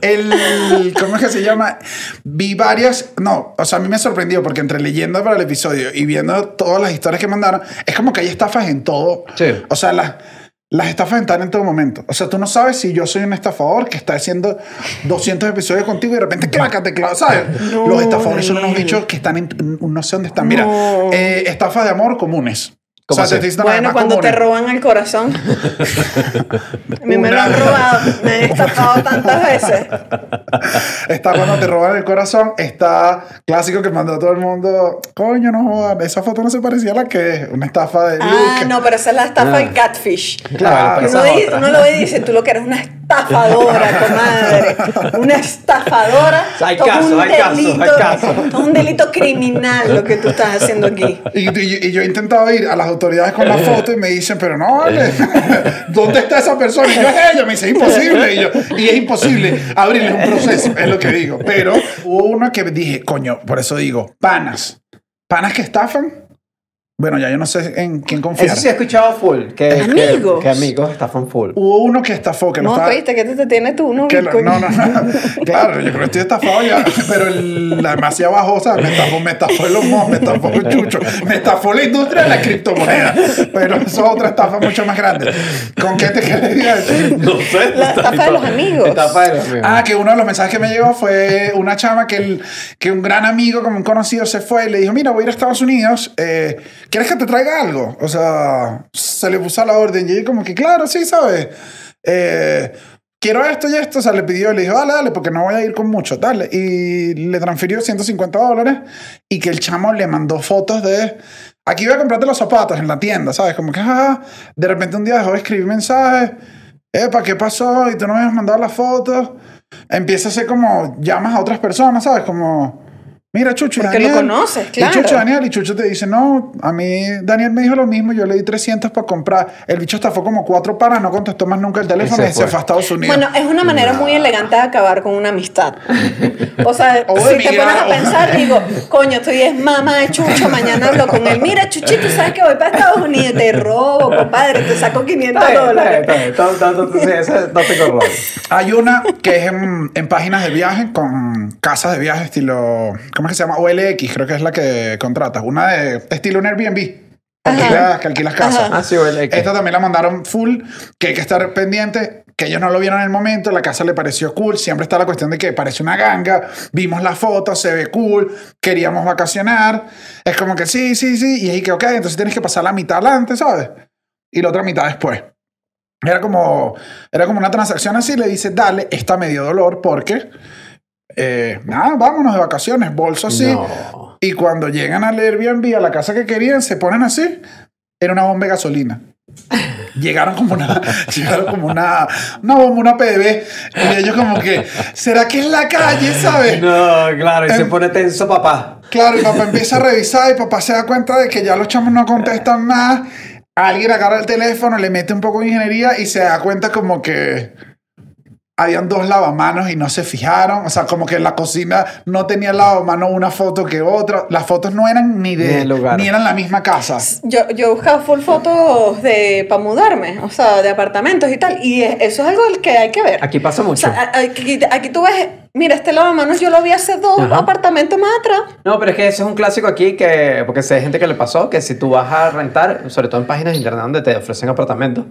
El, ¿cómo es que se llama? Vi varias, no, o sea, a mí me sorprendió porque entre leyendo para el episodio y viendo todas las historias que mandaron, es como que hay estafas en todo. Sí. O sea, las, las estafas están en todo momento. O sea, tú no sabes si yo soy un estafador que está haciendo 200 episodios contigo y de repente claca, te clava, ¿sabes? Los estafadores son unos bichos que están en, no sé dónde están. Mira, No. eh, estafas de amor comunes. O ¿Cómo sea, te Bueno, más cuando te comunes. roban el corazón. A mí me lo han robado, me han estafado tantas veces. Está cuando te roban el corazón. Está clásico que mandó a todo el mundo. Coño, no jodan. Esa foto no se parecía a la que es. Una estafa de Ah, Luke. no, pero esa es la estafa Ah. del catfish. Claro, pero Uno, esa es di- otra. uno lo ve y dice, tú lo que eres una estafadora, comadre. Una estafadora. Hay Todo casos, un hay casos, hay delito- casos. todo un delito criminal lo que tú estás haciendo aquí. Y, y- y yo he intentado ir a las autoridades con la foto y me dicen, pero no, vale. ¿Dónde está esa persona? Y yo es ella. Me dice, es imposible. Y, yo, y es imposible abrirles un proceso, es lo que digo. Pero hubo una que dije, coño, por eso digo, panas. Panas que estafan. Bueno, ya yo no sé en quién confiar. Eso sí he escuchado full. Que, Amigos. Que, amigos estafan full. Hubo uno que estafó, que no, No, estaba... viste que te, te tiene tú, ¿no? que lo- no, no, no. Claro, yo creo que estoy estafado ya. Pero el, la demasiado bajo, o sea, me estafó, me estafó el humo, me estafó el chucho, me estafó la industria de la criptomoneda. Pero eso es otra estafa mucho más grande. ¿Con qué te quería decir? No sé. La estafa de los amigos. Estafa de los amigos. Ah, que uno de los mensajes que me llegó fue una chama que, el, que un gran amigo, como un conocido, se fue y le dijo, mira, voy a ir a Estados Unidos, eh, ¿quieres que te traiga algo? O sea, se le puso a la orden y como que, claro, sí, ¿sabes? Eh, quiero esto y esto, o sea, le pidió, le dijo, dale, dale, porque no voy a ir con mucho, dale. Y le transfirió 150 dólares y que el chamo le mandó fotos de... Aquí voy a comprarte los zapatos en la tienda, ¿sabes? Como que, ah, de repente un día dejó de escribir mensajes. Epa, ¿qué pasó? Y tú no me has mandado las fotos. Empieza a ser como llamas a otras personas, ¿sabes? Como, mira, Chucho, y Porque lo Daniel. conoces, Y claro. Chucho, Daniel, y Chucho te dice, no, a mí Daniel me dijo lo mismo, yo le di 300 para comprar. El bicho estafó como cuatro paras, no contestó más nunca el teléfono Y y se se fue. a Estados Unidos. Bueno, es una manera muy elegante de acabar con una amistad. O sea, O si te pones a o- pensar, digo, coño, estoy es mamá de Chucho, mañana hablo con él. Mira, Chuchito, ¿sabes que voy para Estados Unidos? Te robo, compadre, te saco 500 Está bien, está bien, dólares. está bien. No te corrobo. Hay una que es en, en páginas de viaje con casas de viaje estilo, ¿cómo es que se llama? OLX, creo que es la que contratas. Una de estilo un Airbnb. Que alquilas, que alquilas casas. Ah, sí, huele. Esta también la mandaron full, que hay que estar pendiente, que ellos no lo vieron en el momento, la casa le pareció cool, siempre está la cuestión de que parece una ganga, vimos la foto, se ve cool, queríamos vacacionar, es como que sí, sí, sí, y ahí que ok, entonces tienes que pasar la mitad adelante, ¿sabes? Y la otra mitad después. Era como, era como una transacción así, le dice, dale, está medio dolor porque, eh, nada, vámonos de vacaciones, bolso así. No. Y cuando llegan al Airbnb, a la casa que querían, se ponen así. Era una bomba de gasolina. Llegaron como una, llegaron como una, una bomba, una PDB. Y ellos como que, ¿será que es la calle, sabes? No, claro, y se Em- pone tenso papá. Claro, y papá empieza a revisar y papá se da cuenta de que ya los chamos no contestan más. Alguien agarra el teléfono, le mete un poco de ingeniería y se da cuenta como que habían dos lavamanos y no se fijaron. O sea, como que la cocina no tenía lavamanos una foto que otra. Las fotos no eran ni Ni de del lugar. ni eran la misma casa. Yo, yo he buscado full fotos de para mudarme, o sea, de apartamentos y tal, y es- eso es algo que hay que ver. Aquí pasa O mucho. sea, aquí, aquí tú ves, mira, este lavamanos yo lo vi hace dos Ajá. apartamentos más atrás. No, pero es que eso es un clásico aquí que, porque sé gente que le pasó, que si tú vas a rentar, sobre todo en páginas de internet donde te ofrecen apartamentos,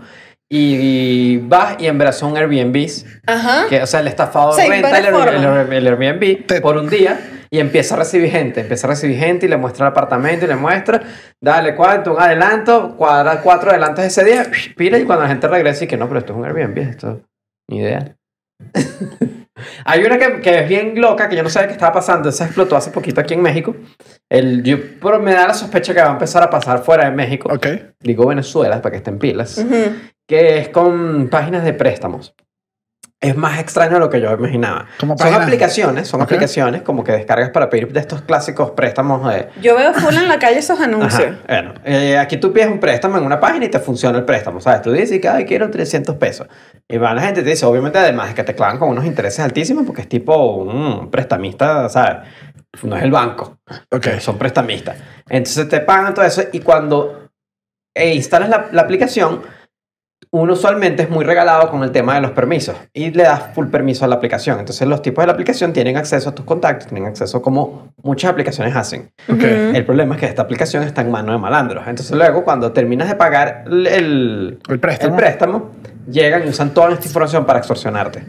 y, vas y en verdad son Airbnbs, Ajá. que, o sea, el estafador Sí, renta el, el, el Airbnb Te- por un día y empieza a recibir gente, empieza a recibir gente y le muestra el apartamento y le muestra, dale cuánto, un adelanto, cuadra cuatro adelantos ese día, pira y cuando la gente regresa y que no, pero esto es un Airbnb, esto ni idea. Hay una que, que es bien loca, que yo no sabía qué estaba pasando. Esa explotó hace poquito aquí en México. El, yo, pero me da la sospecha que va a empezar a pasar fuera de México. Ok. Digo Venezuela, para que estén pilas. Ujú. Que es con páginas de préstamos. Es más extraño de lo que yo imaginaba. ¿Cómo Son páginas? aplicaciones, son Ok. aplicaciones como que descargas para pedir de estos clásicos préstamos de, Yo veo full en la calle esos anuncios. Ajá, Bueno, eh, aquí tú pides un préstamo en una página y te funciona el préstamo, ¿sabes? Tú dices que ay, quiero 300 pesos. Y va la gente te dice, obviamente, además de que te clavan con unos intereses altísimos porque es tipo un prestamista, ¿sabes? No es el banco, Ok. son prestamistas. Entonces te pagan todo eso y cuando eh, instalas la, la aplicación, uno usualmente es muy regalado con el tema de los permisos y le das full permiso a la aplicación. Entonces los tipos de la aplicación tienen acceso a tus contactos, tienen acceso como muchas aplicaciones hacen. Ok. El problema es que esta aplicación está en mano de malandros. Entonces luego cuando terminas de pagar el, el, El préstamo. el préstamo, llegan y usan toda esta información para extorsionarte.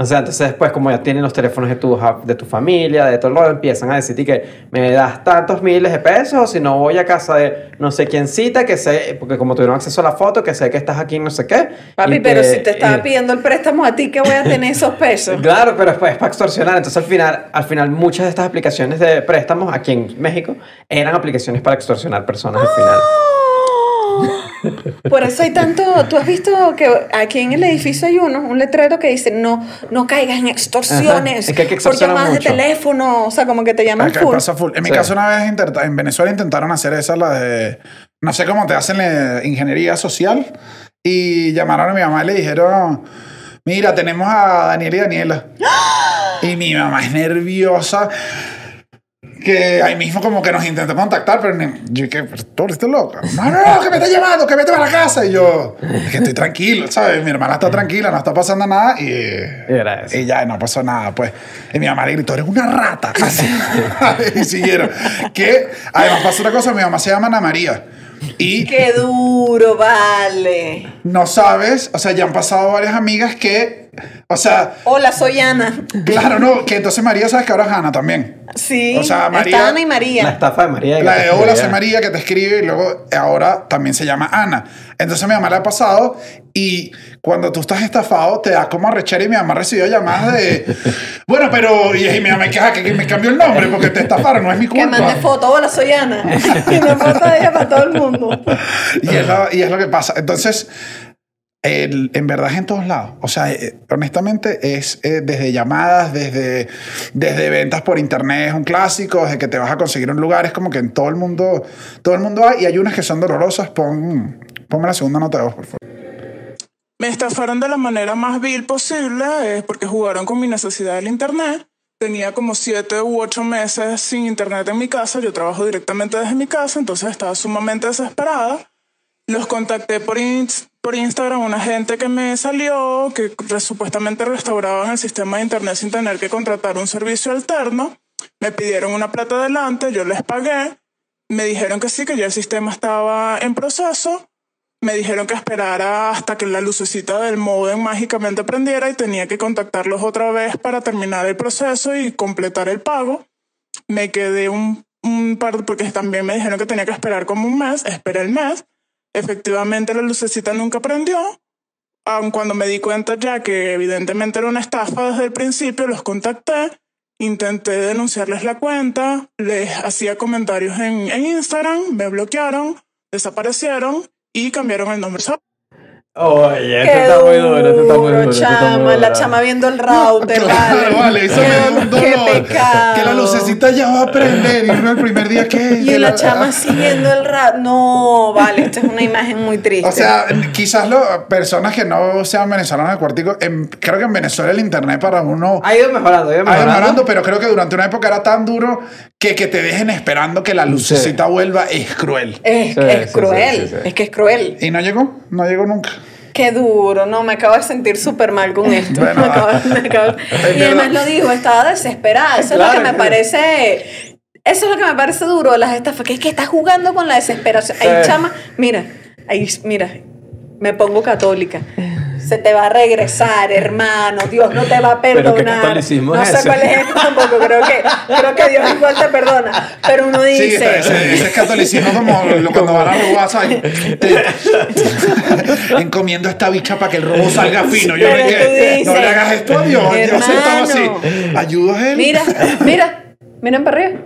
O sea, entonces después como ya tienen los teléfonos de tu, de tu familia, de todo el rollo, empiezan a decirte que me das tantos miles de pesos o si no voy a casa de no sé quién cita, que sé, porque como tuvieron acceso a la foto, que sé que estás aquí no sé qué. Papi, pero si te estaba y- pidiendo el préstamo a ti, que voy a tener esos pesos? Claro, pero después es para extorsionar. Entonces, al final, al final, muchas de estas aplicaciones de préstamos aquí en México eran aplicaciones para extorsionar personas al final. Por eso hay tanto, tú has visto que aquí en el edificio hay uno, un letrero que dice no, no caigas en extorsiones Ajá, es que hay que por llamadas mucho. de teléfono, o sea, como que te llaman full. En mi Sí. caso, una vez en Venezuela intentaron hacer esa, la de. No sé cómo te hacen la ingeniería social. Y llamaron a mi mamá y le dijeron: Mira, tenemos a Daniel y Daniela. Y mi mamá es nerviosa. Que ahí mismo como que nos intentó contactar, pero ni- yo que, tú eres loca. No, no, no, que me está llevando, que vete para la casa. Y yo, es que estoy tranquilo, ¿sabes? Mi hermana está tranquila, no está pasando nada y, Era eso. y ya no pasó nada, pues. Y mi mamá le gritó, eres una rata. Así. y siguieron. Que además pasó otra cosa, mi mamá se llama Ana María. Y Qué duro, vale. no sabes, o sea, ya han pasado varias amigas que, o sea, Hola, soy Ana. claro, no, que entonces María sabes que ahora es Ana también. Sí. O sea, María- Está Ana y La María. estafa de María. La de que- Hola, soy María que te escribe y luego ahora también se llama Ana. Entonces mi mamá le ha pasado y cuando tú estás estafado te da como arrechera y mi mamá recibió llamadas de, bueno, pero, y, y mi mamá que, ah, que, que me cambió el nombre porque te estafaron, no es mi Que culpa. mande foto. Hola, soy Ana. Y una foto de ella para todo el mundo. Y es, lo, y es lo que pasa. Entonces, el- en verdad es en todos lados. O sea, eh, honestamente es eh, desde llamadas, desde, desde ventas por internet, es un clásico, desde que te vas a conseguir un lugar, es como que en todo el mundo, todo el mundo hay y hay unas que son dolorosas. Pon, ponme la segunda nota de voz, por favor. Me estafaron de la manera más vil posible, eh, porque jugaron con mi necesidad del internet. Tenía como siete u ocho meses sin internet en mi casa. Yo trabajo directamente desde mi casa, entonces estaba sumamente desesperada. Los contacté por, por Instagram, una gente que me salió, que supuestamente restauraban el sistema de internet sin tener que contratar un servicio alterno. Me pidieron una plata adelante, yo les pagué. Me dijeron que sí, que ya el sistema estaba en proceso. Me dijeron que esperara hasta que la lucecita del modem mágicamente prendiera y tenía que contactarlos otra vez para terminar el proceso y completar el pago. Me quedé un, un par, porque también me dijeron que tenía que esperar como un mes, esperé el mes. Efectivamente la lucecita nunca prendió. Aun cuando me di cuenta ya que evidentemente era una estafa desde el principio, los contacté, intenté denunciarles la cuenta, les hacía comentarios en, en Instagram, me bloquearon, desaparecieron y cambiaron el nombre. Oye, Qué está muy duro, este está muy duro. este está muy chama. La chama viendo el router, Claro, vale. vale, eso Qué- me da un Qué dolor. pecado. Que la lucecita ya va a prender y uno el primer día que... Y que la chama siguiendo el router. No, vale, esta es una imagen muy triste. O sea, quizás lo, personas que no sean venezolanas del cuartico, en- creo que en Venezuela el internet para uno Ha ido mejorando, ha ido ha ido mejorando. mejorando, pero creo que durante una época era tan duro que que te dejen esperando que la lucecita vuelva es cruel. es, Sí, es sí, cruel, sí, sí, sí. es que es cruel. Y no llegó, no llegó nunca. Qué duro, no, me acabo de sentir súper mal con esto. Bueno, me acabo- me acabo- y además lo digo, estaba desesperada. Eso es lo que me parece. Eso es lo que me parece duro las estafas, que es que estás jugando con la desesperación. Sí. chama, mira, ahí, mira, me pongo católica. Se te va a regresar, hermano. Dios no te va a Pero qué perdonar. catolicismo no es sé ese. cuál es este tampoco. Creo que, creo que Dios igual te perdona. Pero uno Sí, dice. ese, ese es catolicismo como lo- cuando van a robar, ¿sabes? Te- encomiendo a esta bicha para que el robo salga fino. Yo Pero me tú quedé, dices, no le hagas esto a Dios. Dios estaba así. hermano. Ayuda a él. Mira, mira, miren para arriba.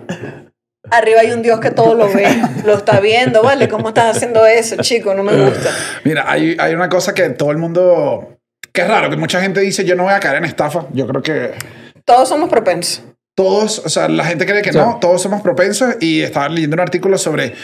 Arriba hay un Dios que todo lo ve, lo está viendo, ¿vale? ¿Cómo estás haciendo eso, chico? No me gusta. Mira, hay, hay una cosa que todo el mundo. que es raro, que mucha gente dice: Yo no voy a caer en estafa. Yo creo que Todos somos propensos. todos, o sea, la gente cree que Sí. no, todos somos propensos. Y estaba leyendo un artículo sobre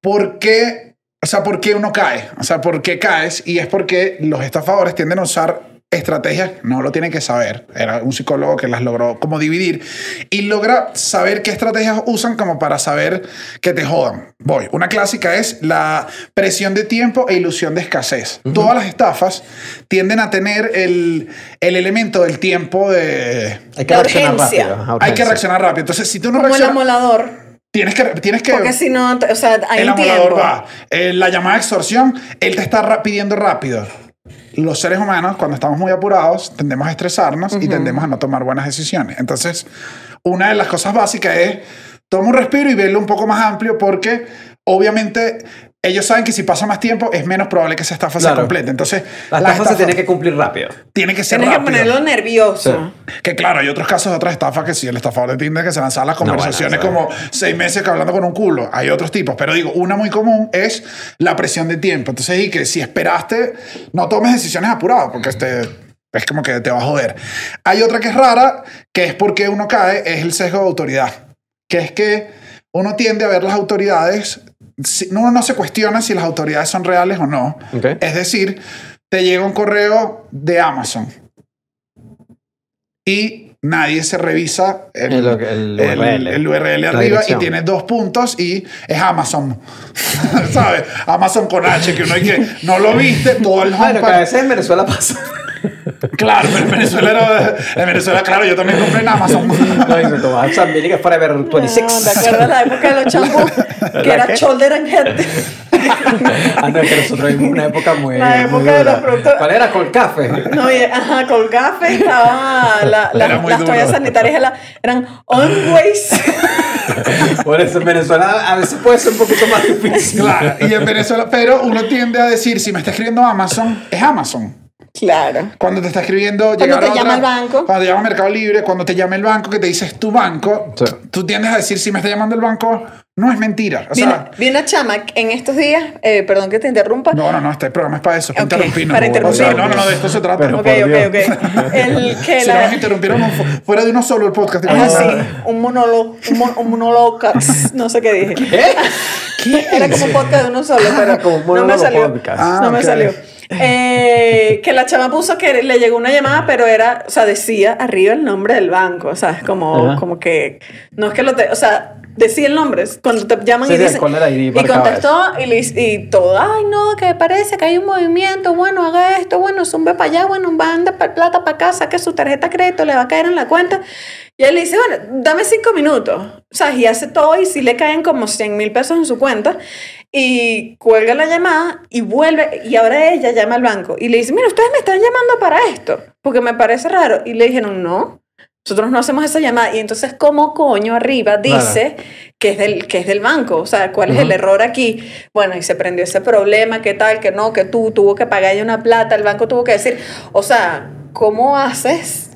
por qué, o sea, por qué uno cae, o sea, por qué caes. Y es porque los estafadores tienden a usar estrategias, no lo tienen que saber. Era un psicólogo que las logró como dividir y logra saber qué estrategias usan como para saber que te jodan. Voy. Una clásica es la presión de tiempo e ilusión de escasez. Todas las estafas tienden a tener el, el elemento del tiempo de... Hay que La reaccionar urgencia. rápido. Hay que reaccionar rápido. Entonces, si tú no Como el reaccionas, amolador. tienes que, tienes que Porque si no, o sea, hay el un amolador tiempo. va. Eh, la llamada de extorsión, él te está pidiendo rápido. Los seres humanos, cuando estamos muy apurados, tendemos a estresarnos y tendemos a no tomar buenas decisiones. Entonces, una de las cosas básicas es toma un respiro y verlo un poco más amplio porque obviamente ellos saben que si pasa más tiempo es menos probable que esa estafa se Claro. complete. Entonces, La estafa se tiene que cumplir rápido. tiene que ser Tienes que rápido. ponerlo nervioso. Que claro, hay otros casos de otras estafas que sí, el estafador de Tinder que se lanzaba las conversaciones como seis meses que hablando con un culo. Hay otros tipos, pero digo, una muy común es la presión de tiempo. Entonces, y que si esperaste, no tomes decisiones apuradas porque este, es como que te va a joder. Hay otra que es rara, que es porque uno cae, es el sesgo de autoridad. Que es que uno tiende a ver las autoridades, uno no se cuestiona si las autoridades son reales o no. Ok. Es decir, te llega un correo de Amazon y nadie se revisa el, El- el URL. el URL La arriba y tiene dos puntos y es Amazon. ¿Sabes? Amazon con H, que uno hay que no lo viste, todo el Bueno, que a veces en Venezuela pasa. Claro, pero en Venezuela, era- en Venezuela, claro, yo también compré en Amazon. Amazon Music Forever 26. No, ¿Te acuerdas la época de los champús? que era shoulder and head. Ah, no, que nosotros vimos una época muy. La muy de dura. los productos- ¿Cuál era? Con café. No, y, ajá, con café estaba la, la- Era muy las toallas sanitarias era- eran always. Por eso en Venezuela a veces puede ser un poquito más difícil. Claro, y en Venezuela, pero uno tiende a decir, si me está escribiendo Amazon, es Amazon. Claro. Cuando te está escribiendo Cuando te llama otra- el banco. Cuando te llama Mercado Libre, cuando te llama el banco, que te dices tu banco, Sí. tú tiendes a decir, si me está llamando el banco, no es mentira. O Vi sea, una, vi una chama en estos días, eh, perdón que te interrumpa. no, no, no, este programa es para eso, para Ok, interrumpirnos. para O sea, interrumpir. no, no, no, de esto se trata. Pero- ok, ok, Dios. ok. El que si la, nos interrumpieron fuera de uno solo el podcast. imagínate. así, un monólogo, un, mon- un monólogo, no sé qué dije. ¿Qué? Era como un podcast de uno solo, pero como un no me salió. podcast. Ah, no me ok. salió. Eh, que la chama puso que le llegó una llamada, pero era, o sea, decía arriba el nombre del banco, o sea, es como, Ajá. como que, no es que lo te, o sea, decía el nombre, cuando te llaman Sí, y dicen, y contestó y, le- y todo, ay no, que parece que hay un movimiento, bueno, haga esto, bueno, zumbe para allá, bueno, manda pa- plata para acá, saque su tarjeta de crédito, le va a caer en la cuenta. Y él le dice, bueno, dame cinco minutos. O sea, y hace todo y sí le caen como 100 mil pesos en su cuenta. Y cuelga la llamada y vuelve. Y ahora ella llama al banco y le dice, mira, ustedes me están llamando para esto. Porque me parece raro. Y le dijeron, no. Nosotros no hacemos esa llamada. Y entonces, ¿cómo coño arriba dice que, es del, que es del banco? O sea, ¿cuál es el error aquí? Bueno, y se prendió ese problema, ¿qué tal? Que no, que tú tuvo que pagar una plata, el banco tuvo que decir. O sea, ¿cómo haces?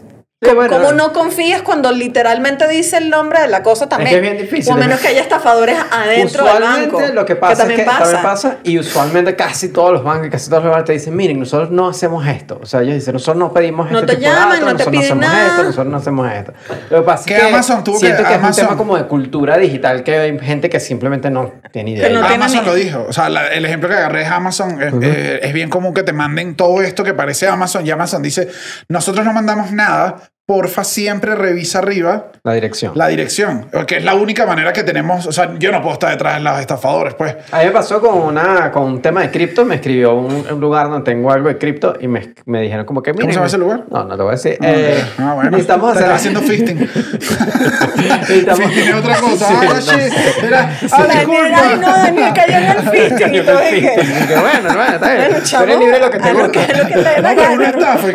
Sí, ¿Cómo, bueno, cómo no confías cuando literalmente dice el nombre de la cosa también? que es bien difícil. O a menos que haya estafadores adentro del usualmente banco. lo que pasa también es que pasa. también pasa y usualmente casi todos los bancos y casi todos los bancos te dicen miren nosotros no hacemos esto o sea ellos dicen nosotros no pedimos No este te tipo de llaman, datos, no te nosotros piden no hacemos nada. esto nosotros no hacemos esto lo que pasa Que es que Amazon tuvo que- siento que, es Amazon- un tema como de cultura digital que hay gente que simplemente no tiene idea no tiene Amazon ni- lo dijo. O sea, la- el ejemplo que agarré es Amazon. Es, eh, es bien común que te manden todo esto que parece Amazon. Y Amazon dice, nosotros no mandamos nada. Porfa, siempre revisa arriba la dirección la dirección. Que es la única manera que tenemos. O sea, yo no puedo estar detrás de los estafadores, pues. a mí me pasó con, una, con un tema de cripto, me escribió un, un lugar donde tengo algo de cripto y me, me dijeron como que miren, se llama ese lugar? No, no te voy a decir. Ah, Eh, ah, bueno. necesitamos hacer... está haciendo fisting. Necesitamos- fisting es otra cosa. Sí, ah, no. shit. Era, ah, Daniel, disculpa. ay, no, Daniel cayó en el fisting. y todo, y que- bueno, bueno, está bien. Bueno, Tú chavo, eres libre de lo que te haz lo gusta. que- lo que te dé la No, pero una gana. estafa.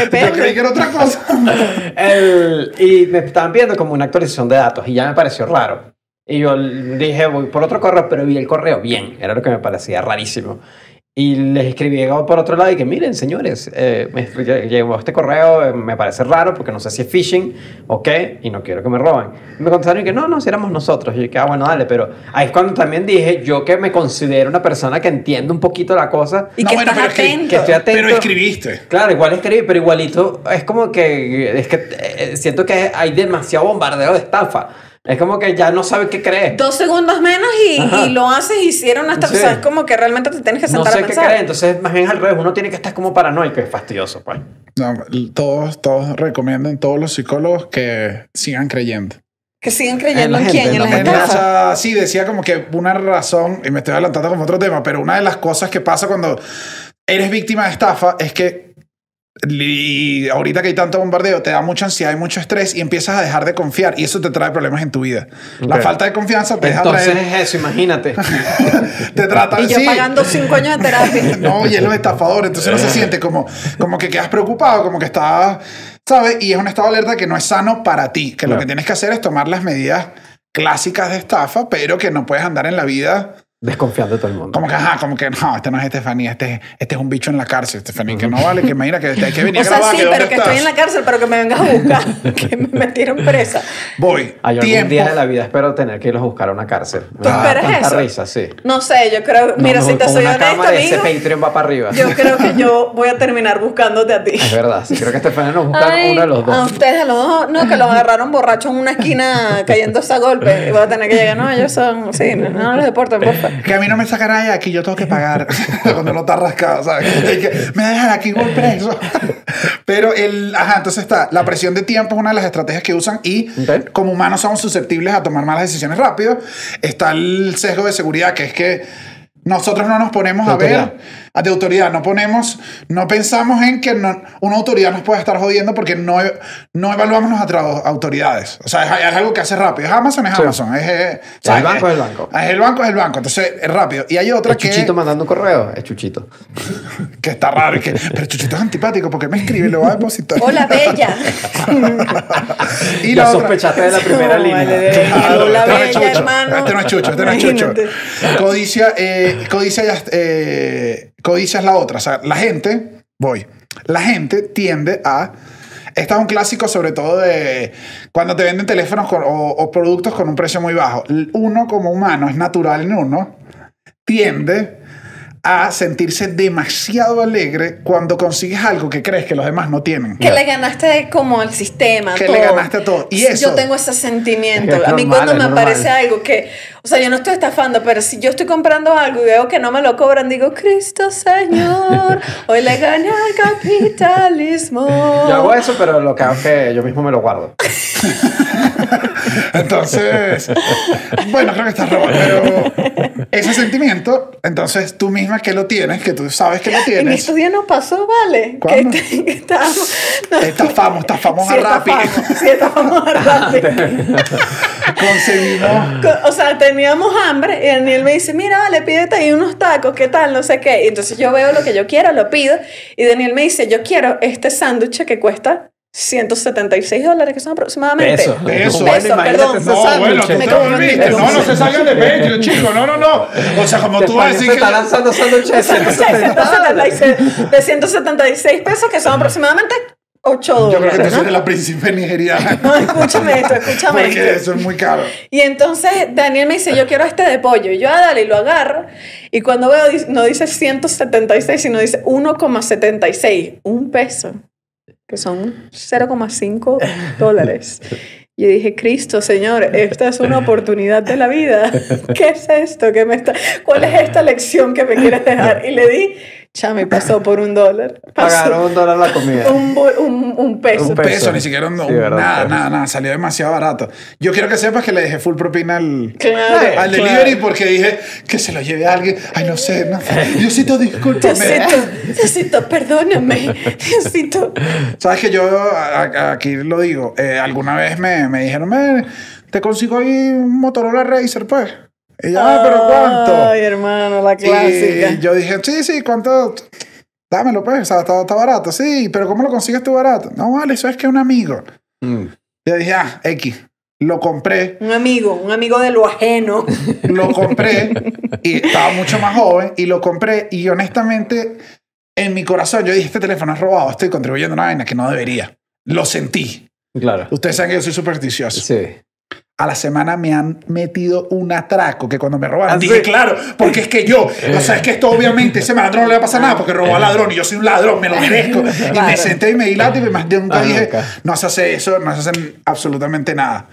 Depende. Yo creí que era otra cosa. El- y me estaban viendo como una actualización de datos y ya me pareció raro. Y yo dije, voy por otro correo, pero vi el correo bien. Era lo que me parecía rarísimo. Y les escribí por otro lado y que miren, señores, eh, me llegó este correo, eh, me parece raro porque no sé si es phishing o qué, y no quiero que me roben. Y me contestaron que no, no, si éramos nosotros. Y yo dije, ah, bueno, dale, pero ahí es cuando también dije, yo que me considero una persona que entiende un poquito la cosa, Y No, que bueno, estás que- atento. que estoy atento. Pero escribiste. Claro, igual escribí, pero igualito es como que es que eh, siento que hay demasiado bombardeo de estafa. Es como que ya no sabes qué creer. Dos segundos menos y, y lo haces y hicieron una estafa. Sí. O sea, es como que realmente te tienes que No sentar sé a qué pensar. creer, entonces más bien al revés, uno tiene que estar como paranoico, es fastidioso, pues. No, todos, todos recomiendan, todos los psicólogos que sigan creyendo. Que siguen En creyendo la en, quién, en en las En- estafas. sí, decía como que una razón, y me estoy adelantando como otro tema, pero una de las cosas que pasa cuando eres víctima de estafa es que y ahorita que hay tanto bombardeo, te da mucha ansiedad y mucho estrés y empiezas a dejar de confiar y eso te trae problemas en tu vida. La falta de confianza te deja Entonces traer, es eso, imagínate. te trata Y yo sí. pagando cinco años de terapia. No, y es los estafadores, entonces no se siente como, como que quedas preocupado, como que estás, ¿sabes? Y es un estado de alerta que no es sano para ti, que lo que tienes que hacer es tomar las medidas clásicas de estafa, pero que no puedes andar en la vida Desconfiando de todo el mundo. como que, ajá, como que no, este no es Estefanía, este, este es un bicho en la cárcel, Estefanía, que no vale, que mira que hay que venir O a sea, grabar, sí, que pero dónde que estás. estoy en la cárcel, pero que me vengas a buscar. que me metieron presa. Voy, Ay, yo algún tiempo. día de la vida espero tener que irlos a buscar a una cárcel. ¿Tú esperas tanta eso? risa, sí. No sé, yo creo. Mira, No, si te soy honesta, cámara, ese amigo, Patreon va para arriba. yo creo que yo voy a terminar buscándote a ti. Es verdad, sí, creo que Estefania nos busca Ay, uno de los A dos. ustedes, a los dos, no, que los agarraron borrachos en una esquina cayéndose a golpe. Y voy a tener que llegar, no, ellos son, sí, no, no los deporten, por favor. Que a mí no me sacará de aquí, yo tengo que pagar cuando no está rascado, ¿sabes? Que me dejan aquí igual preso. Pero el, ajá, entonces está, la presión de tiempo es una de las estrategias que usan y Ok. como humanos somos susceptibles a tomar malas decisiones rápido. Está el sesgo de seguridad, que es que nosotros no nos ponemos a ver, de autoridad, no ponemos, no pensamos en que no- una autoridad nos puede estar jodiendo porque no, no evaluamos nuestras autoridades. O sea, es, es algo que hace rápido. Es Amazon, es Sí. Amazon. Es, es- El banco es el banco. Es el banco, es el banco. Entonces, es rápido. Y hay otra Es que, Chuchito mandando un correo. Es Chuchito. que está raro. y que, pero Chuchito es antipático porque me escribe y lo va a depositar. Hola, bella. y Ya la otra- sospechaste de la primera No, línea. vale, de- Claro, Hola, este no es bella, Chucho. hermano. Este no es Chucho, este no es Chucho. Codicia, eh, codicia, ya- eh, codicia es la otra. O sea, la gente, voy, la gente tiende a... Esta es un clásico sobre todo de cuando te venden teléfonos con- o, o productos con un precio muy bajo. Uno como humano, es natural en uno, tiende a sentirse demasiado alegre cuando consigues algo que crees que los demás no tienen. Que le ganaste como al sistema. Que todo. le ganaste a todo. Y eso- Yo tengo ese sentimiento. Es a mí normal, cuando me normal. aparece algo que, o sea, yo no estoy estafando, pero si yo estoy comprando algo y veo que no me lo cobran, digo, Cristo Señor, hoy le gané al capitalismo. Yo hago eso, pero lo que hago es que yo mismo me lo guardo. Entonces, bueno, creo que estás robando, pero ese sentimiento, entonces tú misma que lo tienes, que tú sabes que lo En tienes, estos días nos pasó, ¿vale? ¿Cuándo? Que, que estábamos... estafamos, estafamos Sí, a Rappi, sí, estafamos a Rappi. conseguimos, Co- O sea, teníamos hambre y Daniel me dice, mira, vale, pídete ahí unos tacos, ¿qué tal? No sé qué. Y entonces yo veo lo que yo quiero, lo pido. Y Daniel me dice, yo quiero este sándwich que cuesta 176 dólares, que son aproximadamente. Peso. Eso. Bueno, Peso, perdón. no, bueno, tú Me te volviste, no, no se salgan de Patreon, chico, no, no, no, o sea, como tú vas a decir se que está lanzando sándwiches de 170 dólares. 176, de 176 pesos, que son aproximadamente 8 yo creo que tú dólares. eres la príncipe nigeriana, No, escúchame esto, escúchame porque esto. eso es muy caro. Y entonces Daniel me dice, yo quiero este de pollo. Y yo, ah, dale, y lo agarro. Y cuando veo, no dice 176, sino dice 1,76. Un peso. Que son 0,5 dólares. Y dije, Cristo, Señor, esta es una oportunidad de la vida. ¿Qué es esto? ¿Qué me está... ¿Cuál es esta lección que me quieres dejar? Y le di, chame, pasó por un dólar. Pagaron un dólar la comida. un, bo- un, un peso. Un peso, Peso. ni siquiera un, Sí, verdad, nada, nada, nada, salió demasiado barato. Yo quiero que sepas que le dejé full propina al, Claro, al claro. delivery porque dije que se lo lleve a alguien. Ay, no sé, no. Diosito, discúlpame. Diosito, Diosito, perdóname. Diosito. Sabes que yo a- a- aquí lo digo, eh, alguna vez me, me dijeron, "Ven, te consigo ahí un Motorola Racer, pues. Y yo, ah, pero ¿cuánto? Ay, hermano, la clásica. Y yo dije, sí, sí, ¿cuánto? Dámelo, pues, o sea, está, está barato. Sí, pero ¿cómo lo consigues tú barato? No, vale, eso es que es un amigo. Mm. Yo dije, ah, X. Lo compré, Un amigo, un amigo de lo ajeno. lo compré y estaba mucho más joven y lo compré y honestamente en mi corazón yo dije, este teléfono es robado, estoy contribuyendo a una vaina que no debería. Lo sentí. Claro. Ustedes saben que yo soy supersticioso. Sí. A la semana me han metido un atraco que cuando me robaron ¿Ah, dije, claro, porque es que yo, o sea, es que esto obviamente ese malandro no le va a pasar nada porque robó al ladrón y yo soy un ladrón, me lo merezco. Y me senté y me di látigo y más de nunca Ah, dije, no se hace eso, no se hacen absolutamente nada.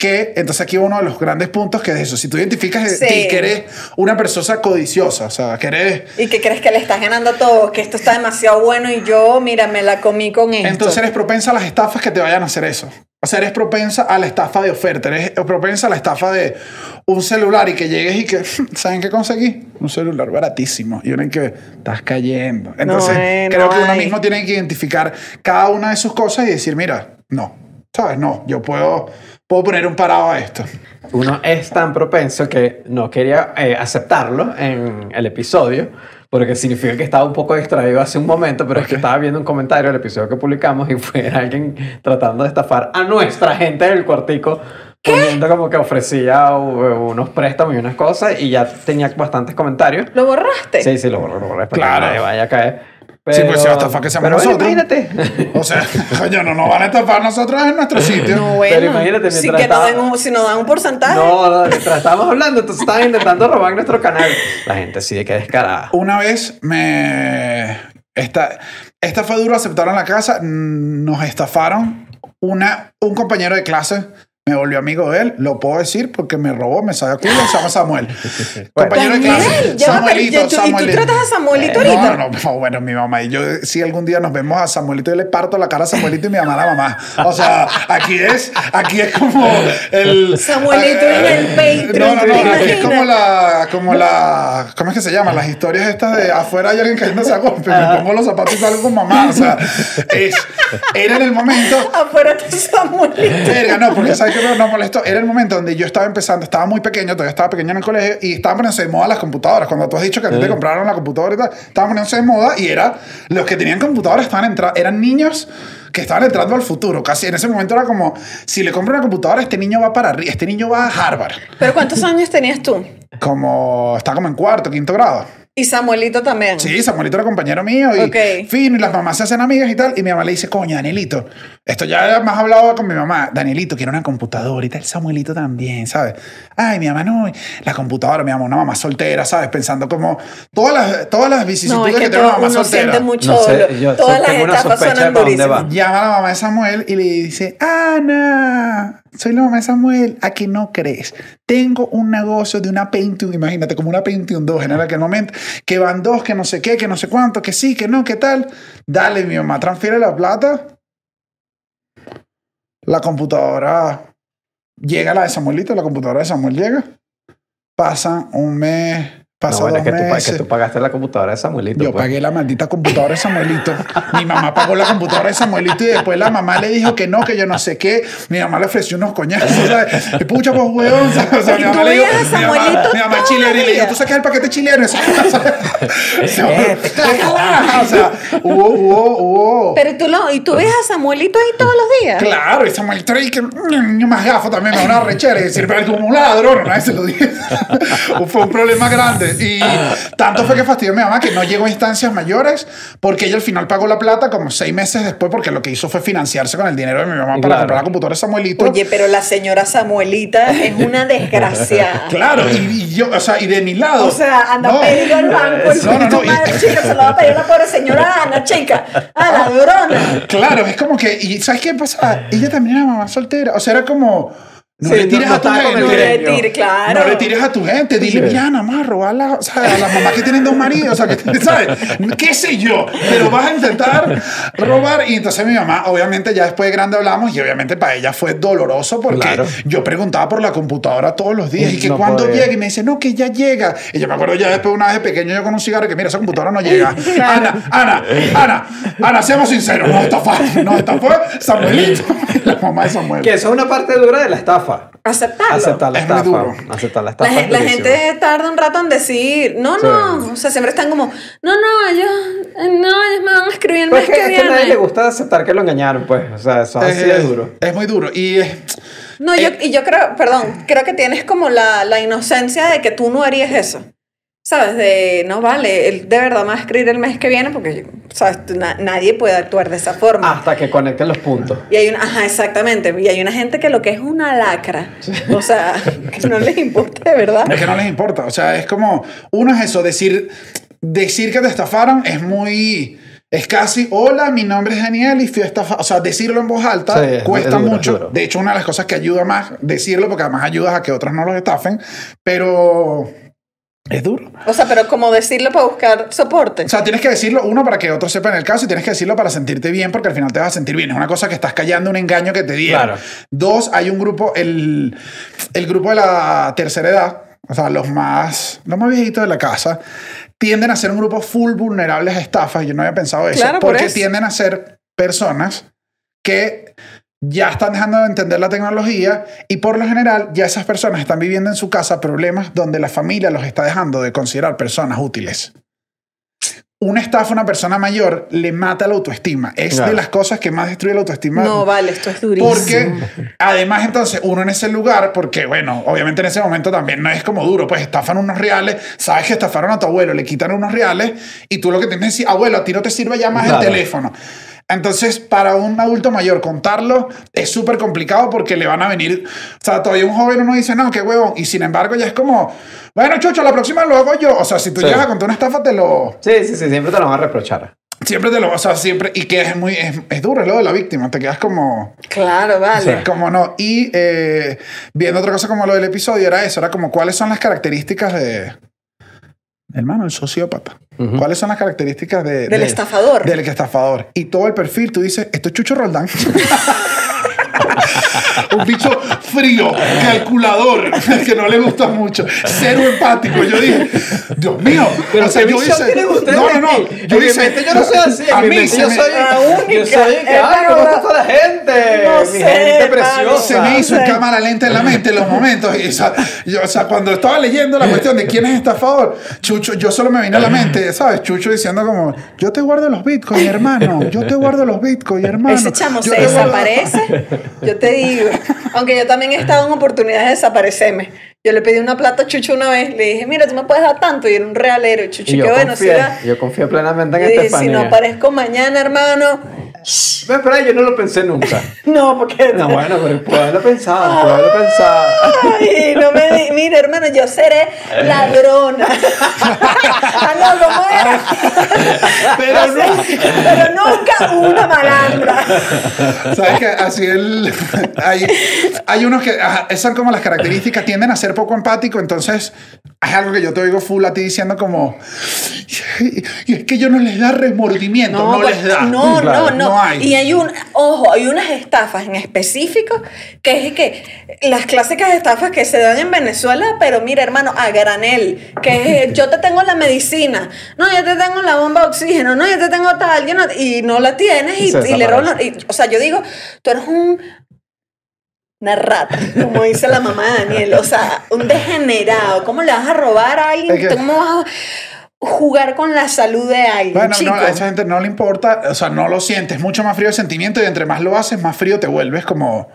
Que entonces aquí uno de los grandes puntos que es eso, si tú identificas de Sí. que eres una persona codiciosa, o sea, que eres... Y que crees que le estás ganando todo, que esto está demasiado bueno y yo, mira, me la comí con esto. Entonces eres propensa a las estafas que te vayan a hacer eso. O sea, eres propensa a la estafa de oferta, eres propensa a la estafa de un celular y que llegues y que, ¿saben qué conseguí? Un celular baratísimo. Y uno en que estás cayendo. Entonces, hay, creo no que uno hay. mismo tiene que identificar cada una de sus cosas y decir, mira, no, ¿sabes? No, yo puedo, puedo poner un parado a esto. Uno es tan propenso que no quería eh, aceptarlo en el episodio, porque significa que estaba un poco distraído hace un momento, pero es que estaba viendo un comentario del episodio que publicamos y fue alguien tratando de estafar a nuestra gente del cuartico, poniendo como que ofrecía unos préstamos y unas cosas y ya tenía bastantes comentarios. ¿Lo borraste? Sí, sí, lo borré, lo borré para Claro. que nadie vaya a caer. Sí, pues, si va a estafar que seamos pero nosotros. imagínate. O sea, coño, no nos van a estafar nosotros en nuestro sitio. No, bueno. Pero imagínate, si, mientras que nos estaba- den un, si nos dan un porcentaje. No, no, mientras estábamos hablando, entonces estaban intentando robar nuestro canal. La gente sí de que descarada. Una vez me... Esta, esta fue duro, aceptaron la casa, nos estafaron. Una, un compañero de clase me volvió amigo de él. Lo puedo decir porque me robó, me sacó culo, se llama Samuel. Compañero de clase. Ya va, pero- ¿y tú- y tú tratas a Samuelito Eh, ahorita? No, no, no, bueno, mi mamá y yo, si algún día nos vemos a Samuelito, yo le parto la cara a Samuelito y mi mamá a la mamá. O sea, aquí es, aquí es como el... Samuelito en el Patreon, No, no, ¿te no, aquí es como la, como la, ¿cómo es que se llama? Las historias estas de afuera hay alguien cayéndose a golpe, me pongo los zapatos y salgo con mamá. O sea, es, era en el momento... Afuera está Samuelito. Verga, no, porque sabes que no molestó. Era el momento donde yo estaba empezando, estaba muy pequeño, todavía estaba pequeño en el colegio y estaban poniéndose de moda las computadoras. Cuando tú has dicho que a ti te compraron la computadora y tal, estaban poniéndose de moda y era los que tenían computadoras estaban entrando, eran niños que estaban entrando al futuro. Casi en ese momento era como, si le compro una computadora, este niño va para arriba, este niño va a Harvard. ¿Pero cuántos años tenías tú? Como, está como en cuarto, quinto grado. Y Samuelito también. Sí, Samuelito era compañero mío y Ok. fino, y las mamás se hacen amigas y tal. Y mi mamá le dice, coño, Danielito, esto ya más hablado con mi mamá. Danielito, quiero una computadora y tal. Samuelito también, ¿sabes? Ay, mi mamá no, la computadora, mi mamá, una mamá soltera, ¿sabes? Pensando como todas las, todas las No, vicisitudes es que que tiene una mamá uno soltera. siente mucho No sé, yo Todas las etapas suenan durísimas. Llama a la mamá de Samuel y le dice, Ana, soy la mamá de Samuel, ¿a que no crees? Tengo un negocio de una Pentium, imagínate, como una Pentium 2 en aquel momento, que van dos, que no sé qué, que no sé cuánto, que sí, que no, que tal. Dale, mi mamá, transfiere la plata. La computadora llega la de Samuelito, la computadora de Samuel llega. Pasa un mes, pasa No, bueno, es que tú, que pagaste la computadora de Samuelito. Yo pues. pagué la maldita computadora de Samuelito. Mi mamá pagó la computadora de Samuelito y después la mamá le dijo que no, que yo no sé qué. Mi mamá le ofreció unos coñazos. ¿sabes? Y pucha, pues, huevón. O sea, mi ¿Y mamá le dijo, a mi mamá, mi mamá chilena y le dijo? ¿tú sacas el paquete chileno? Eso- o sea, Este, o sea, hubo, hubo, hubo. Pero tú, lo, y tú ves a Samuelito ahí todos los días. Claro, y Samuelito ahí que mm, niño más gafo también, me da una rechera y decir, pero tú un ladrón, nadie se lo dije. fue un problema grande. Y tanto fue que fastidió a mi mamá que no llegó a instancias mayores porque ella al final pagó la plata como seis meses después porque lo que hizo fue financiarse con el dinero de mi mamá para Claro. comprar la computadora de Samuelito. Oye, pero la señora Samuelita es una desgraciada. Claro, y, y yo, o sea, y de mi lado. O sea, anda no, a pedir al banco el no, no, no, madre, chica, se lo va a pedir a la pobre señora Ana, chica. A la ladrona. Claro, es como que, y ¿sabes qué pasa? Ella también era mamá soltera, o sea, era como, no Sí, le no- tires no a tu el No gente. le Milenio. tire, claro. No le tires a tu gente, dile, mira, nada más robarla, o sea, a las mamás que tienen dos maridos, o sea, que, ¿sabes? ¿Qué sé yo? Pero vas a intentar robar. Y entonces mi mamá, obviamente, ya después de grande hablamos, y obviamente para ella fue doloroso porque Claro. yo preguntaba por la computadora todos los días, y que No cuando llega, y me dice, no, que ya llega. Y yo me acuerdo ya después, una vez de pequeño, yo con un cigarro, que mira, esa computadora no llega. Ana, Ana, Ana, Ana, seamos sinceros, no estafó, no estafó Samuelito, la mamá de Samuel. Que eso es una parte dura de la estafa. Aceptarlo. Aceptar la Es muy estafa. duro. Aceptar la La, estafa. gen- es la gente tarda un rato en decir, no, no, o sea, siempre están como, no, no, ellos, eh, no, ellos me van a escribir el Pues mes es que, es que a nadie le gusta aceptar que lo engañaron, pues. O sea, eso así Eh, es duro. Es muy duro. Y eh, No, yo, y yo creo, perdón, creo que tienes como la, la inocencia de que tú no harías eso. ¿Sabes? De, no vale, él de verdad me va a escribir el mes que viene porque, ¿sabes? Na- nadie puede actuar de esa forma. Hasta que conecten los puntos. Y hay una, ajá, exactamente. Y hay una gente que lo que es una lacra. O sea, que no les importa de verdad. Es que no les importa. O sea, es como, uno es eso, decir, decir que te estafaron es muy, es casi, hola, mi nombre es Daniel y fui estafado. O sea, decirlo en voz alta Sí, cuesta duro, mucho. duro. De hecho, una de las cosas que ayuda más decirlo, porque además ayudas a que otros no los estafen, pero es duro. O sea, pero como decirlo para buscar soporte. O sea, tienes que decirlo, uno, para que otros sepan el caso, y tienes que decirlo para sentirte bien, porque al final te vas a sentir bien. Es una cosa que estás callando un engaño que te dieron. Claro. Dos, hay un grupo, el, el grupo de la tercera edad, o sea, los más, los más viejitos de la casa, tienden a ser un grupo full vulnerables a estafas. Yo no había pensado eso. Claro, por porque eso. tienden a ser personas que ya están dejando de entender la tecnología y por lo general ya esas personas están viviendo en su casa problemas donde la familia los está dejando de considerar personas útiles. Una estafa a una persona mayor le mata la autoestima. Es Claro. de las cosas que más destruye la autoestima. No, vale, esto es durísimo. Porque además entonces uno en ese lugar, porque bueno, obviamente en ese momento también no es como duro, pues estafan unos reales, sabes que estafaron a tu abuelo, le quitan unos reales y tú lo que tienes es decir, abuelo, a ti no te sirve ya más Claro. el teléfono. Entonces, para un adulto mayor contarlo es súper complicado porque le van a venir, o sea, todavía un joven uno dice, no, qué huevón, y sin embargo ya es como, bueno, chucho, la próxima lo hago yo. O sea, si tú Sí. llegas a contar una estafa, te lo, Sí, sí, sí, siempre te lo van a reprochar. Siempre te lo, o sea, siempre, y que es muy, es, es duro es lo de la víctima, te quedas como, Claro, vale. como no. Y eh, viendo otra cosa como lo del episodio, era eso, era como cuáles son las características de, hermano, el sociópata. ¿Cuáles son las características de, Del de- estafador. Del estafador. Y todo el perfil, tú dices, esto es Chucho Roldán. Un bicho frío, calculador, que no le gusta mucho, cero empático. Yo dije, Dios mío. Pero o sea, ¿qué yo hice. No, no, no. Yo hice. yo no soy así. A mí se yo me- soy. La Yo única, soy. que, es Ay, ¿cómo verdad. está toda la gente? No Mi sé, gente preciosa. se me hizo en cámara lenta en la mente en los momentos. Y, o, sea, yo, o sea, cuando estaba leyendo la cuestión de quién es estafador, Chucho, yo solo me vine a la mente, ¿sabes? Chucho diciendo como, yo te guardo los bitcoins, hermano. Yo te guardo los bitcoins, hermano. Ese chamo Yo se te guardo-". desaparece. Yo te digo. Aunque yo también he estado en oportunidades de desaparecerme. Yo le pedí una plata a Chucho una vez. Le dije, mira, tú me puedes dar tanto. Y era un realero. Chucho, Y yo qué bueno, si yo confié plenamente en dije, si no aparezco mañana, hermano. Pero yo no lo pensé nunca. No, porque. No, bueno, pero puedo haberlo pensado, puedo haberlo pensado. Ay, no me di- mira, hermano, yo seré ladrona. ah, no, ¿cómo era? Pero no. Pero nunca una malandra. ¿Sabes qué? Así el, hay, hay unos que ajá, esas son como las características, tienden a ser poco empático, entonces es algo que yo te oigo full a ti diciendo como, y es que yo no les da remordimiento, no, pues, les da. No, Claro, no, no. no hay. Y hay un, ojo, hay unas estafas en específico que es que las clásicas estafas que se dan en Venezuela, pero mira, hermano, a granel, que es, yo te tengo la medicina, no, yo te tengo la bomba de oxígeno, no, yo te tengo tal, yo no- y no la tienes y, Y se y le roban. O sea, yo digo, tú eres un una rata, como dice la mamá de Daniel, o sea, un degenerado. ¿Cómo le vas a robar a alguien? Es ¿Cómo vas a jugar con la salud de alguien? Bueno, chico? no, a esa gente no le importa, o sea, no lo sientes, mucho más frío el sentimiento y entre más lo haces, más frío te vuelves como...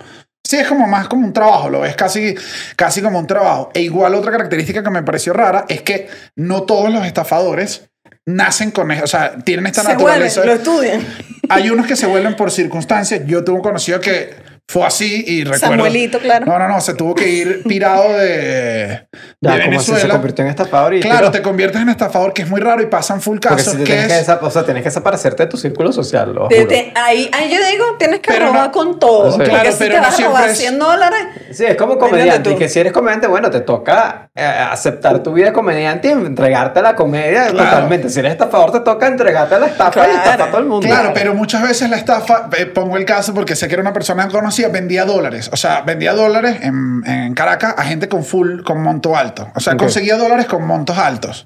Sí, es como más como un trabajo, lo ves casi, casi como un trabajo. E igual otra característica que me pareció rara es que no todos los estafadores nacen con eso, o sea, tienen esta se vuelven, naturaleza. lo estudian. Hay unos que se vuelven por circunstancias. Yo tuve un conocido que fue así y recuerdo... Samuelito, claro. No, no, no, se tuvo que ir pirado de, de Ya, como si se Venezuela. convirtió en estafador y Claro, tiró. te conviertes en estafador, que es muy raro y pasan full casos. si que tienes, que es, o sea, tienes que desaparecerte de tu círculo social, lo ahí, ahí yo digo, tienes que Pero robar no- con todo. Sí. Claro, si pero te no vas a robar es- 100 dólares. Sí, es como comediante. tú. Y que si eres comediante, bueno, te toca eh, aceptar tu vida de comediante y entregarte a la comedia Claro. totalmente. Si eres estafador, te toca entregarte a la estafa y estafar a todo el mundo. Claro, pero muchas veces la estafa, eh, pongo el caso porque sé que era una persona conocida, vendía dólares. O sea, vendía dólares en, en Caracas a gente con full, con monto alto. O sea, Ok. conseguía dólares con montos altos.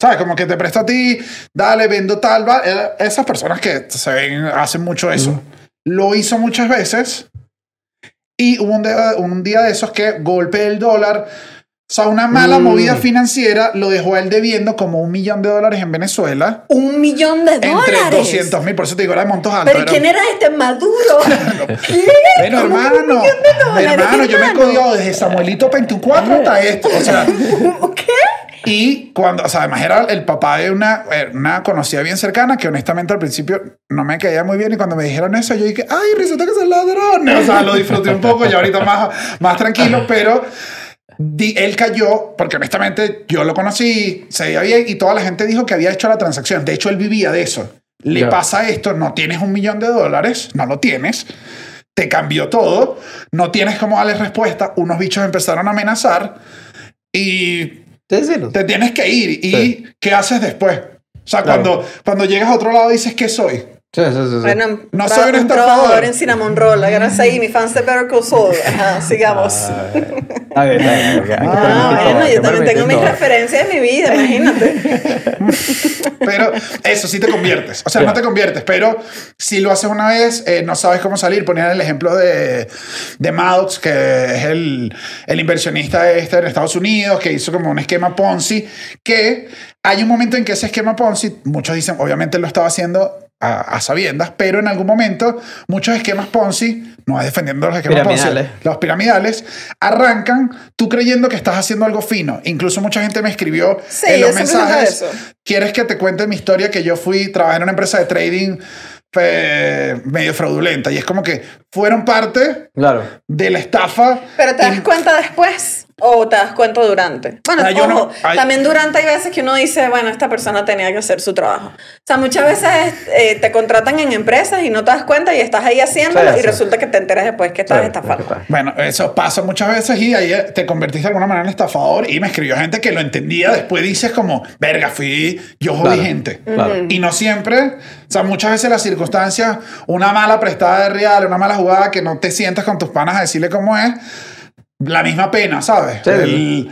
¿Sabes? Como que te presto a ti, dale, vendo tal, va. Eh, Esas personas que se ven, hacen mucho eso. Lo hizo muchas veces y hubo un día, un día de esos que golpe el dólar. O sea, una mala Mm. movida financiera lo dejó a él debiendo como un millón de dólares en Venezuela. Un millón de Entre dólares. 200 mil, por eso te digo, era de montos altos. Pero ¿y era- quién era este Maduro? ¿Qué? Bueno, ¿Cómo hermano, un millón de dólares, hermano, yo me he codiado desde Samuelito 24 hasta esto. O sea, ¿Qué? y cuando, o sea, además era el papá de una, eh, una conocida bien cercana que honestamente al principio no me caía muy bien y cuando me dijeron eso yo dije, ay, resulta que son ladrones. O sea, lo disfruté un poco y ahorita más, más tranquilo, pero di- él cayó porque honestamente yo lo conocí, se veía bien y toda la gente dijo que había hecho la transacción. De hecho, él vivía de eso. Le pasa esto, no tienes un millón de dólares, no lo tienes te cambió todo, no tienes cómo darle respuesta, unos bichos empezaron a amenazar y no. te tienes que ir. ¿Y Sí. qué haces después? O sea, Claro. cuando, cuando llegas a otro lado dices, ¿qué soy? Sí, sí, sí, sí. Bueno, No soy un estafador. en Cinnamon Roll. Gracias ahí, mi fan de Better Call Saul. Ajá, sigamos. Ah, está bien, hay que Ah, todo, bueno, yo también tengo mis referencias de mi vida, imagínate. Pero eso sí te conviertes. O sea, no te conviertes, pero si lo haces una vez, eh, no sabes cómo salir. Ponían el ejemplo de, de Maddox, que es el, el inversionista este en Estados Unidos, que hizo como un esquema Ponzi, que hay un momento en que ese esquema Ponzi, muchos dicen, obviamente lo estaba haciendo a, a sabiendas, pero en algún momento muchos esquemas Ponzi, no es defendiendo los esquemas Piramidales. Ponzi, los piramidales, arrancan tú creyendo que estás haciendo algo fino. Incluso mucha gente me escribió Sí, en los mensajes. ¿quieres que te cuente mi historia? Que yo fui, trabajé en una empresa de trading eh, medio fraudulenta y es como que fueron parte Claro. de la estafa. Pero te das Y- cuenta después. O te das cuenta durante. Bueno, Ah, yo ojo, no- ay. también durante hay veces que uno dice, bueno, esta persona tenía que hacer su trabajo. O sea, muchas veces eh, te contratan en empresas y no te das cuenta y estás ahí haciéndolo Sí, y sí. resulta que te enteras después que estás estafando. está. Bueno, eso pasa muchas veces y ahí te convertiste de alguna manera en estafador y me escribió gente que lo entendía. Después dices como, verga, fui, yo jodí Claro, gente. claro. Y no siempre, o sea, muchas veces las circunstancias, una mala prestada de real, una mala jugada que no te sientas con tus panas a decirle cómo es, la misma pena, ¿sabes? Sí. El-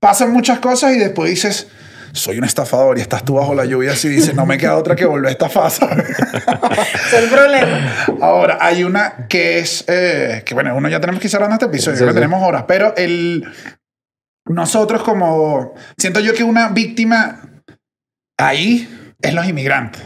pasan muchas cosas y después dices... Soy un estafador y estás tú bajo la lluvia así dices, no me queda otra que volver a estafar, ¿sabes? Es el problema. Ahora, hay una que es, eh, que bueno, uno ya tenemos que ir cerrando este episodio, Sí, sí. tenemos horas, pero el, nosotros como, siento yo que una víctima ahí es los inmigrantes.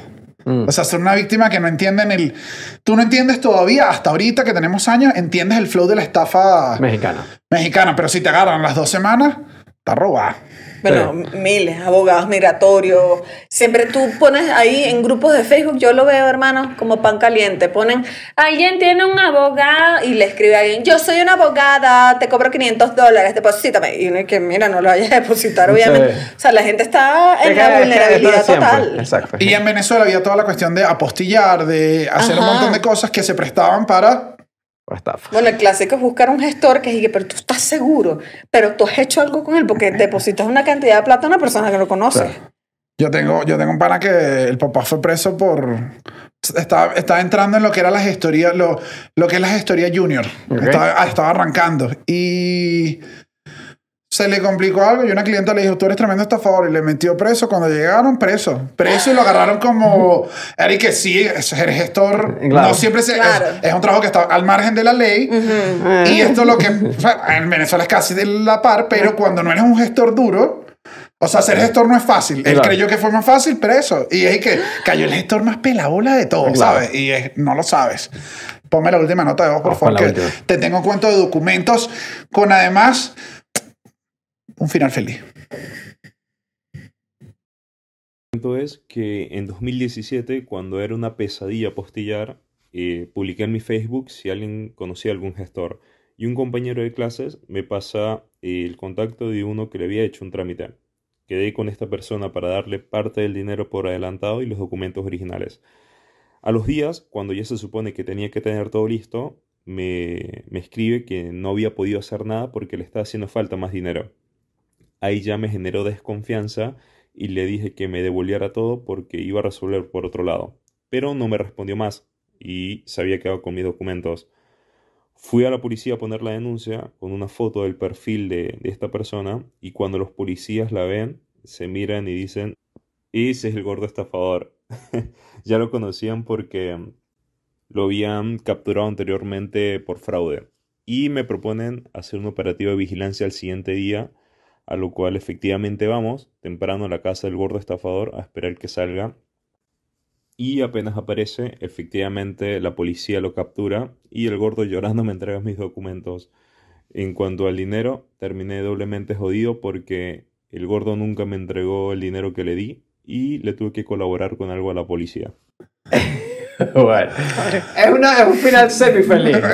Mm. O sea, son una víctima que no entienden el... Tú no entiendes todavía, hasta ahorita que tenemos años, entiendes el flow de la estafa Mexicana. mexicana, pero si te agarran las dos semanas, está robada. Bueno, miles, abogados migratorios. Siempre tú pones ahí en grupos de Facebook, yo lo veo, hermano, como pan caliente. Ponen, alguien tiene un abogado y le escribe a alguien, yo soy una abogada, te cobro 500 dólares, deposítame. Y uno que, mira, no lo vayas a depositar, obviamente. Sí. O sea, la gente está en Es la que vulnerabilidad total. Exacto. Y en Venezuela había toda la cuestión de apostillar, de hacer un montón de cosas que se prestaban para O estafa. Bueno, el clásico es buscar un gestor que diga, pero tú estás seguro, pero tú has hecho algo con él porque depositas una cantidad de plata a una persona que no conoces. Claro. Yo tengo, yo tengo un pana que el papá fue preso por... Estaba, estaba entrando en lo que era la gestoría, lo, lo que es la gestoría junior. Ok. Estaba, ah, estaba arrancando. Y se le complicó algo y una clienta le dijo, tú eres tremendo estafador. Y le metió preso. Cuando llegaron, preso. Preso y lo agarraron como... Eric, que sí, es el gestor. Claro. No siempre se... Claro. Es, es un trabajo que está al margen de la ley. Y esto lo que... o sea, en Venezuela es casi de la par, pero cuando no eres un gestor duro... O sea, ser gestor no es fácil. Él Claro. creyó que fue más fácil, preso. Y es que cayó el gestor más pelabola de todo, Claro. ¿sabes? Y es- no lo sabes. Ponme la última nota de voz, por con favor, que te tengo cuento de documentos con además un final feliz. Es que en 2017, cuando era una pesadilla postillar, eh, publiqué en mi Facebook si alguien conocía algún gestor. Y un compañero de clases me pasa eh, el contacto de uno que le había hecho un trámite. Quedé con esta persona para darle parte del dinero por adelantado y los documentos originales. A los días, cuando ya se supone que tenía que tener todo listo, me, me escribe que no había podido hacer nada porque le estaba haciendo falta más dinero. Ahí ya me generó desconfianza y le dije que me devolviera todo porque iba a resolver por otro lado. Pero no me respondió más y se había quedado con mis documentos. Fui a la policía a poner la denuncia con una foto del perfil de, esta persona y cuando los policías la ven, se miran y dicen, ese es el gordo estafador. ya lo conocían porque lo habían capturado anteriormente por fraude. Y me proponen hacer un operativo de vigilancia al siguiente día, a lo cual efectivamente vamos temprano a la casa del gordo estafador a esperar que salga. Y apenas aparece, efectivamente la policía lo captura y el gordo llorando me entrega mis documentos. En cuanto al dinero, terminé doblemente jodido porque el gordo nunca me entregó el dinero que le di y le tuve que colaborar con algo a la policía. bueno. Es, una, es un final semi-feliz.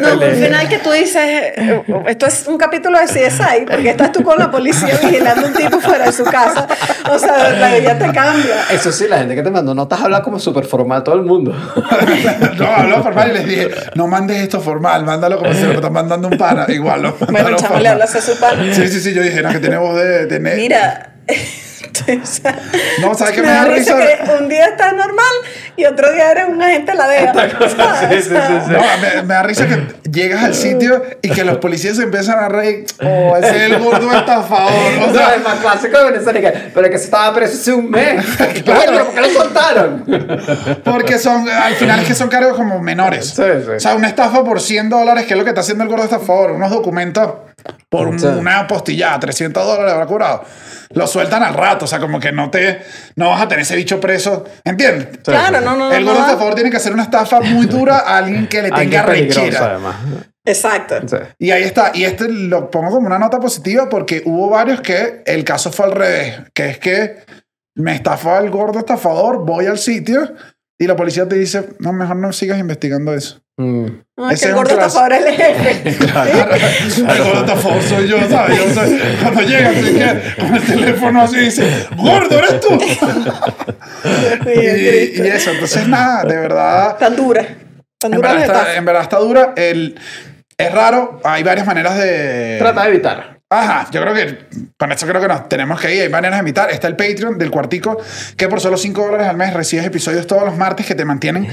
No, al final que tú dices, eh, esto es un capítulo de CSI, porque estás tú con la policía vigilando un tipo fuera de su casa. O sea, la vida te cambia. Eso sí, la gente que te mandó notas habla como súper formal todo el mundo. no, habló formal y les dije, no mandes esto formal, mándalo como si lo están mandando un pana. Igual, ¿no? Bueno, chamo le hablas a su pana. Sí, sí, sí, yo dije, no, que tiene voz de... de Mira. No, ¿sabes qué me me da risa que un día estás normal y otro día eres un agente de la DEA. ¿sabes? Sí, sí, sí, sí. No, me, me da risa que llegas al sitio y que los policías se empiezan a reír. Oh, ese es el gordo estafador. O No, sea, es más clásico de Venezuela que- pero que se estaba preso hace un mes. Claro. Bueno, ¿por qué lo soltaron? porque son, al final es que son cargos como menores. Sí, sí. O sea, una estafa por 100 dólares, que es lo que está haciendo el gordo estafador. Unos documentos por un- Sí. una postillada, 300 dólares habrá cobrado. Lo sueltan al rato, o sea, como que no te, no vas a tener ese bicho preso. ¿Entiendes? Claro, no, no, no. el no gordo da. estafador tiene que hacer una estafa muy dura a alguien que le tenga rechera. además. Exacto. Sí. Y ahí está. Y este lo pongo como una nota positiva porque hubo varios que el caso fue al revés. Que es que me estafó el gordo estafador, voy al sitio y la policía te dice, no, mejor no sigas investigando eso. Mm. No, es que el es gordo está clásico. ahora el jefe. El gordo estafador soy yo, ¿sabes? Yo soy, cuando llega, así que con el teléfono así dice, gordo, ¿eres tú? y, y eso, entonces nada, de verdad, Tan dura. Tan en verdad, está, en verdad está dura. El, es raro, hay varias maneras de... Trata de evitar. Ajá, yo creo que con esto creo que nos tenemos que ir. Hay maneras de invitar. Está el Patreon del Cuartico, que por solo 5 dólares al mes recibes episodios todos los martes que te mantienen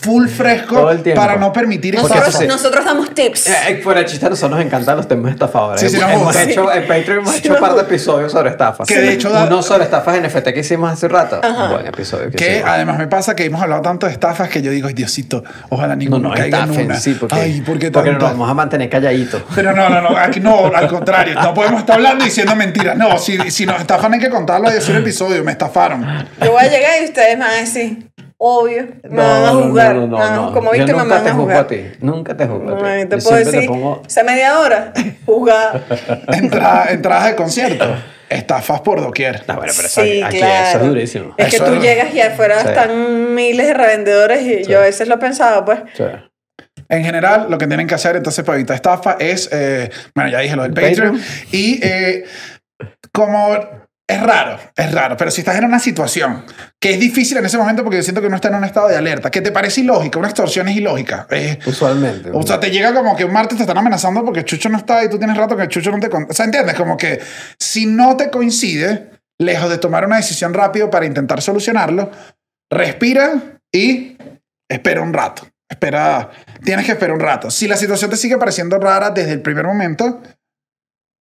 full fresco el para no permitir sí. Nosotros, nosotros damos tips. Eh, eh, fuera de chiste, a nosotros nos encantan los temas estafadores. Sí, sí, nos hemos gusta. hecho, en Patreon hemos hecho un par de episodios sobre estafas. Que de hecho da- Uno sobre estafas NFT que hicimos hace rato. Buen episodio. Que Que además me pasa que hemos hablado tanto de estafas que yo digo, ay Diosito, ojalá no ninguno nos caiga en una. sí, porque, ay, ¿por qué porque nos vamos a mantener calladitos. Pero no, no, no, aquí no, al contrario, no podemos estar hablando diciendo mentiras. No, si, si nos estafan hay que contarlo y decir el episodio, me estafaron. Yo voy a llegar y ustedes me van a decir, obvio, me No, van a no, juzgar. no, no, Ah, no. Como víctima me nunca van te a juzgo juzgar. a ti. Nunca te juzgo a ti. No, te Yo puedo decir, pongo... esa media hora, juzgada. Entra- entradas de concierto, estafas por doquier. No, bueno, pero Sí, aquí claro. eso es durísimo. Es que Eso tú es- llegas y afuera Sí. están miles de revendedores y yo a veces lo he pensado, pues. En general, lo que tienen que hacer entonces para evitar estafa es, eh, bueno, ya dije lo del Patreon, Patreon. y eh, como es raro, es raro, pero si estás en una situación que es difícil en ese momento porque yo siento que uno está en un estado de alerta, que te parece ilógica, una extorsión es ilógica. eh, Usualmente. o sea, te llega como que un martes te están amenazando porque Chucho no está y tú tienes rato que Chucho no te... con- O sea, ¿entiendes? Como que si no te coincide, lejos de tomar una decisión rápido para intentar solucionarlo, respira y espera un rato. Espera, tienes que esperar un rato. Si la situación te sigue pareciendo rara desde el primer momento,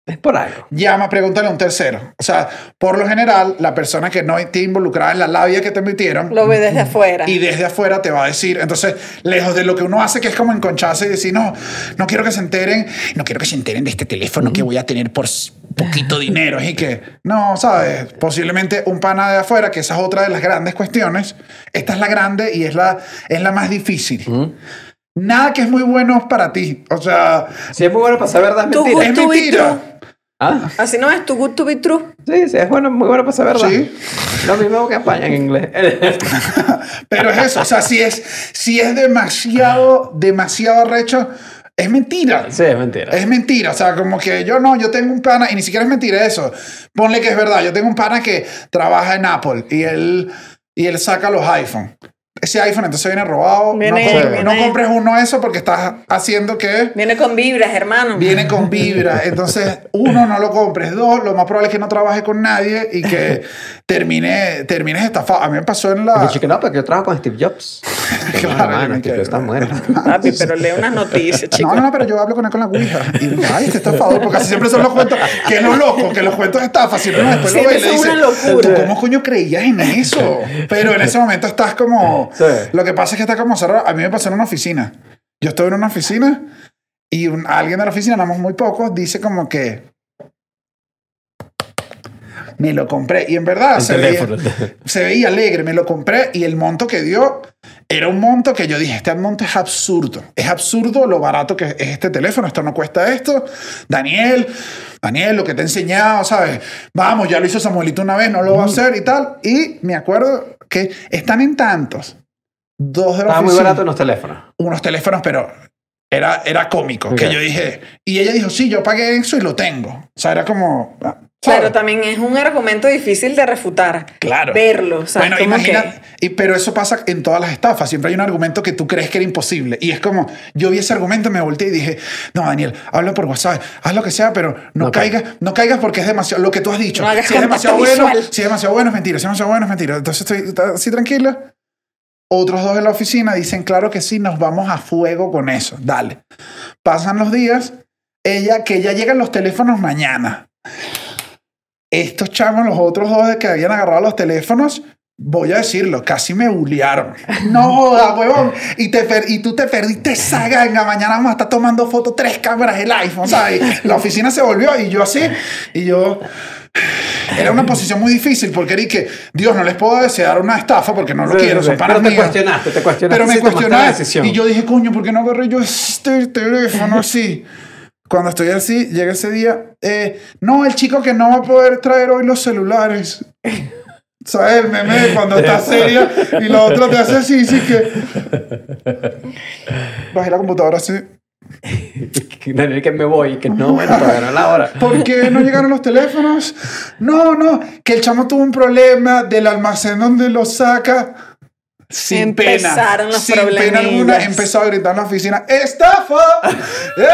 es por algo. llama, pregúntale a un tercero. O sea, por lo general, la persona que no esté involucrada en la labia que te metieron, Lo ve desde afuera. y desde afuera te va a decir, entonces, lejos de lo que uno hace, que es como enconcharse y decir, no, no quiero que se enteren, no quiero que se enteren de este teléfono que voy a tener por poquito dinero. Y que, no, ¿sabes? Posiblemente un pana de afuera, que esa es otra de las grandes cuestiones. Esta es la grande y es la, es la más difícil. Nada que es muy bueno para ti. O sea, Si es muy bueno para saber verdad, es mentira. es. Ah, Así no es too good to be true. sí, sí, es bueno, muy bueno para saber verdad. Sí. Lo mismo que España en inglés. Pero es eso, o sea, si es, si es demasiado, demasiado arrecho, es mentira. sí, es mentira. Es mentira, o sea, como que yo no, yo tengo un pana, y ni siquiera es mentira eso. Ponle que es verdad, yo tengo un pana que trabaja en Apple y él, y él saca los iPhone. Ese iPhone entonces viene robado. Viene- no, compres- viene- no compres uno eso porque estás haciendo que Viene con vibras, hermano. viene con vibra. Entonces, uno, no lo compres. Dos, lo más probable es que no trabaje con nadie y que termine, termines estafado. A mí me pasó en la... Dije que no, porque yo trabajo con Steve Jobs. Claro, me Steve Jobs está muerto. Papi, pero lee unas noticias, chicos. No, no, no, pero yo hablo con él con la Ouija. Y digo, ay, este estafador, porque así siempre son los cuentos. Que es lo loco, que los cuentos de estafa. Siempre uno después lo ve y le dice, una locura. "¿Tú ¿cómo coño creías en eso? Pero en ese momento estás como. Sí. Lo que pasa es que está como cerrado. A mí me pasó en una oficina. Yo estoy en una oficina y un- alguien de la oficina, éramos muy pocos, dice como que. Me lo compré. Y en verdad se veía, se veía alegre, me lo compré y el monto que dio era un monto que yo dije, este monto es absurdo, es absurdo lo barato que es este teléfono, esto no cuesta esto. Daniel, Daniel, lo que te he enseñado, ¿sabes? Vamos, ya lo hizo Samuelito una vez, no lo va a hacer y tal. Y me acuerdo que están en tantos. Dos de la Estaba muy barato en los teléfonos. unos teléfonos, pero era, era cómico, que yo dije, y ella dijo, sí, yo pagué eso y lo tengo. O sea, era como... ¿sabes? Pero también es un argumento difícil de refutar. Claro. Verlo. O sea, bueno, imagina, que- y, pero eso pasa en todas las estafas. Siempre hay un argumento que tú crees que era imposible. Y es como, yo vi ese argumento, me volteé y dije, no, Daniel, habla por WhatsApp, haz lo que sea, pero no, No caigas, no caigas porque es demasiado, lo que tú has dicho. No hagas si es demasiado bueno, si es demasiado bueno, es mentira, si es demasiado bueno, es mentira. Entonces estoy así tranquila. Otros dos en la oficina dicen, claro que sí, nos vamos a fuego con eso. Dale. Pasan los días, ella, que ya llegan los teléfonos mañana. Estos chamos, los otros dos que habían agarrado los teléfonos, voy a decirlo, casi me bullearon. No joda, huevón. Y, te y tú te perdiste esa ganga. Mañana vamos a estar tomando fotos, tres cámaras del iPhone, ¿sabes? La oficina se volvió y yo así, y yo... Era una posición muy difícil porque era que, Dios, no les puedo desear una estafa porque no lo Sí, quiero, sí, son panas Pero te cuestionaste, te cuestionaste Pero me si la decisión. y yo dije, coño, ¿por qué no agarré yo este teléfono así? Cuando estoy así, llega ese día, eh, no, el chico que no va a poder traer hoy los celulares. ¿Sabes el meme de cuando estás seria y la otra te hace así, sí que. Bajé la computadora así. Daniel, que me voy, que no, bueno, todavía no la hora. ¿Por qué no llegaron los teléfonos? No, no, que el chamo tuvo un problema del almacén donde lo saca. Sin Empezaron pena, los sin pena alguna, empezó a gritar en la oficina, ¡estafa!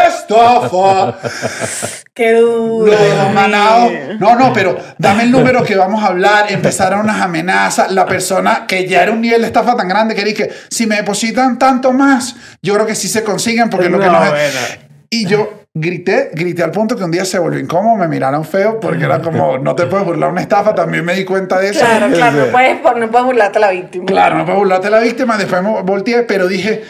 ¡estafa! Qué duro. No, no, pero dame el número que vamos a hablar. Empezaron unas amenazas. La persona que ya era un nivel de estafa tan grande que dije, si me depositan tanto más, yo creo que sí se consiguen porque lo que No, es. Y yo grité, grité al punto que un día se volvió incómodo, me miraron feo porque era como, no te puedes burlar una estafa. También me di cuenta de eso. Claro, claro, no puedes, no puedes burlarte a la víctima. Claro, no puedes burlarte de la víctima. Después me volteé, pero dije,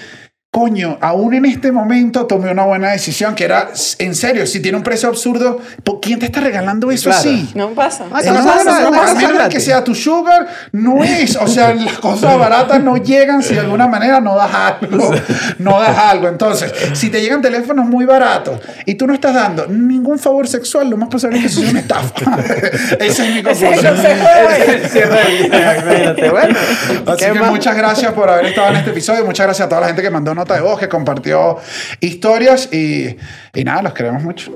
coño, aún en este momento tomé una buena decisión que era, en serio, si tiene un precio absurdo, ¿por ¿quién te está regalando eso Claro. así? No pasa. Ah, no no, pasa, no, eso no no, pasa, a menos que sea tu sugar, no es. O sea, las cosas baratas no llegan si de alguna manera no das algo. No das algo. Entonces, si te llegan teléfonos muy baratos y tú no estás dando ningún favor sexual, lo más posible es que eso sea una estafa. Ese es mi Ese es el conclusión. Bueno, Así ¿qué que muchas gracias por haber estado en este episodio. Muchas gracias a toda la gente que mandó nota de voz, que compartió historias. Y, y nada, los queremos mucho.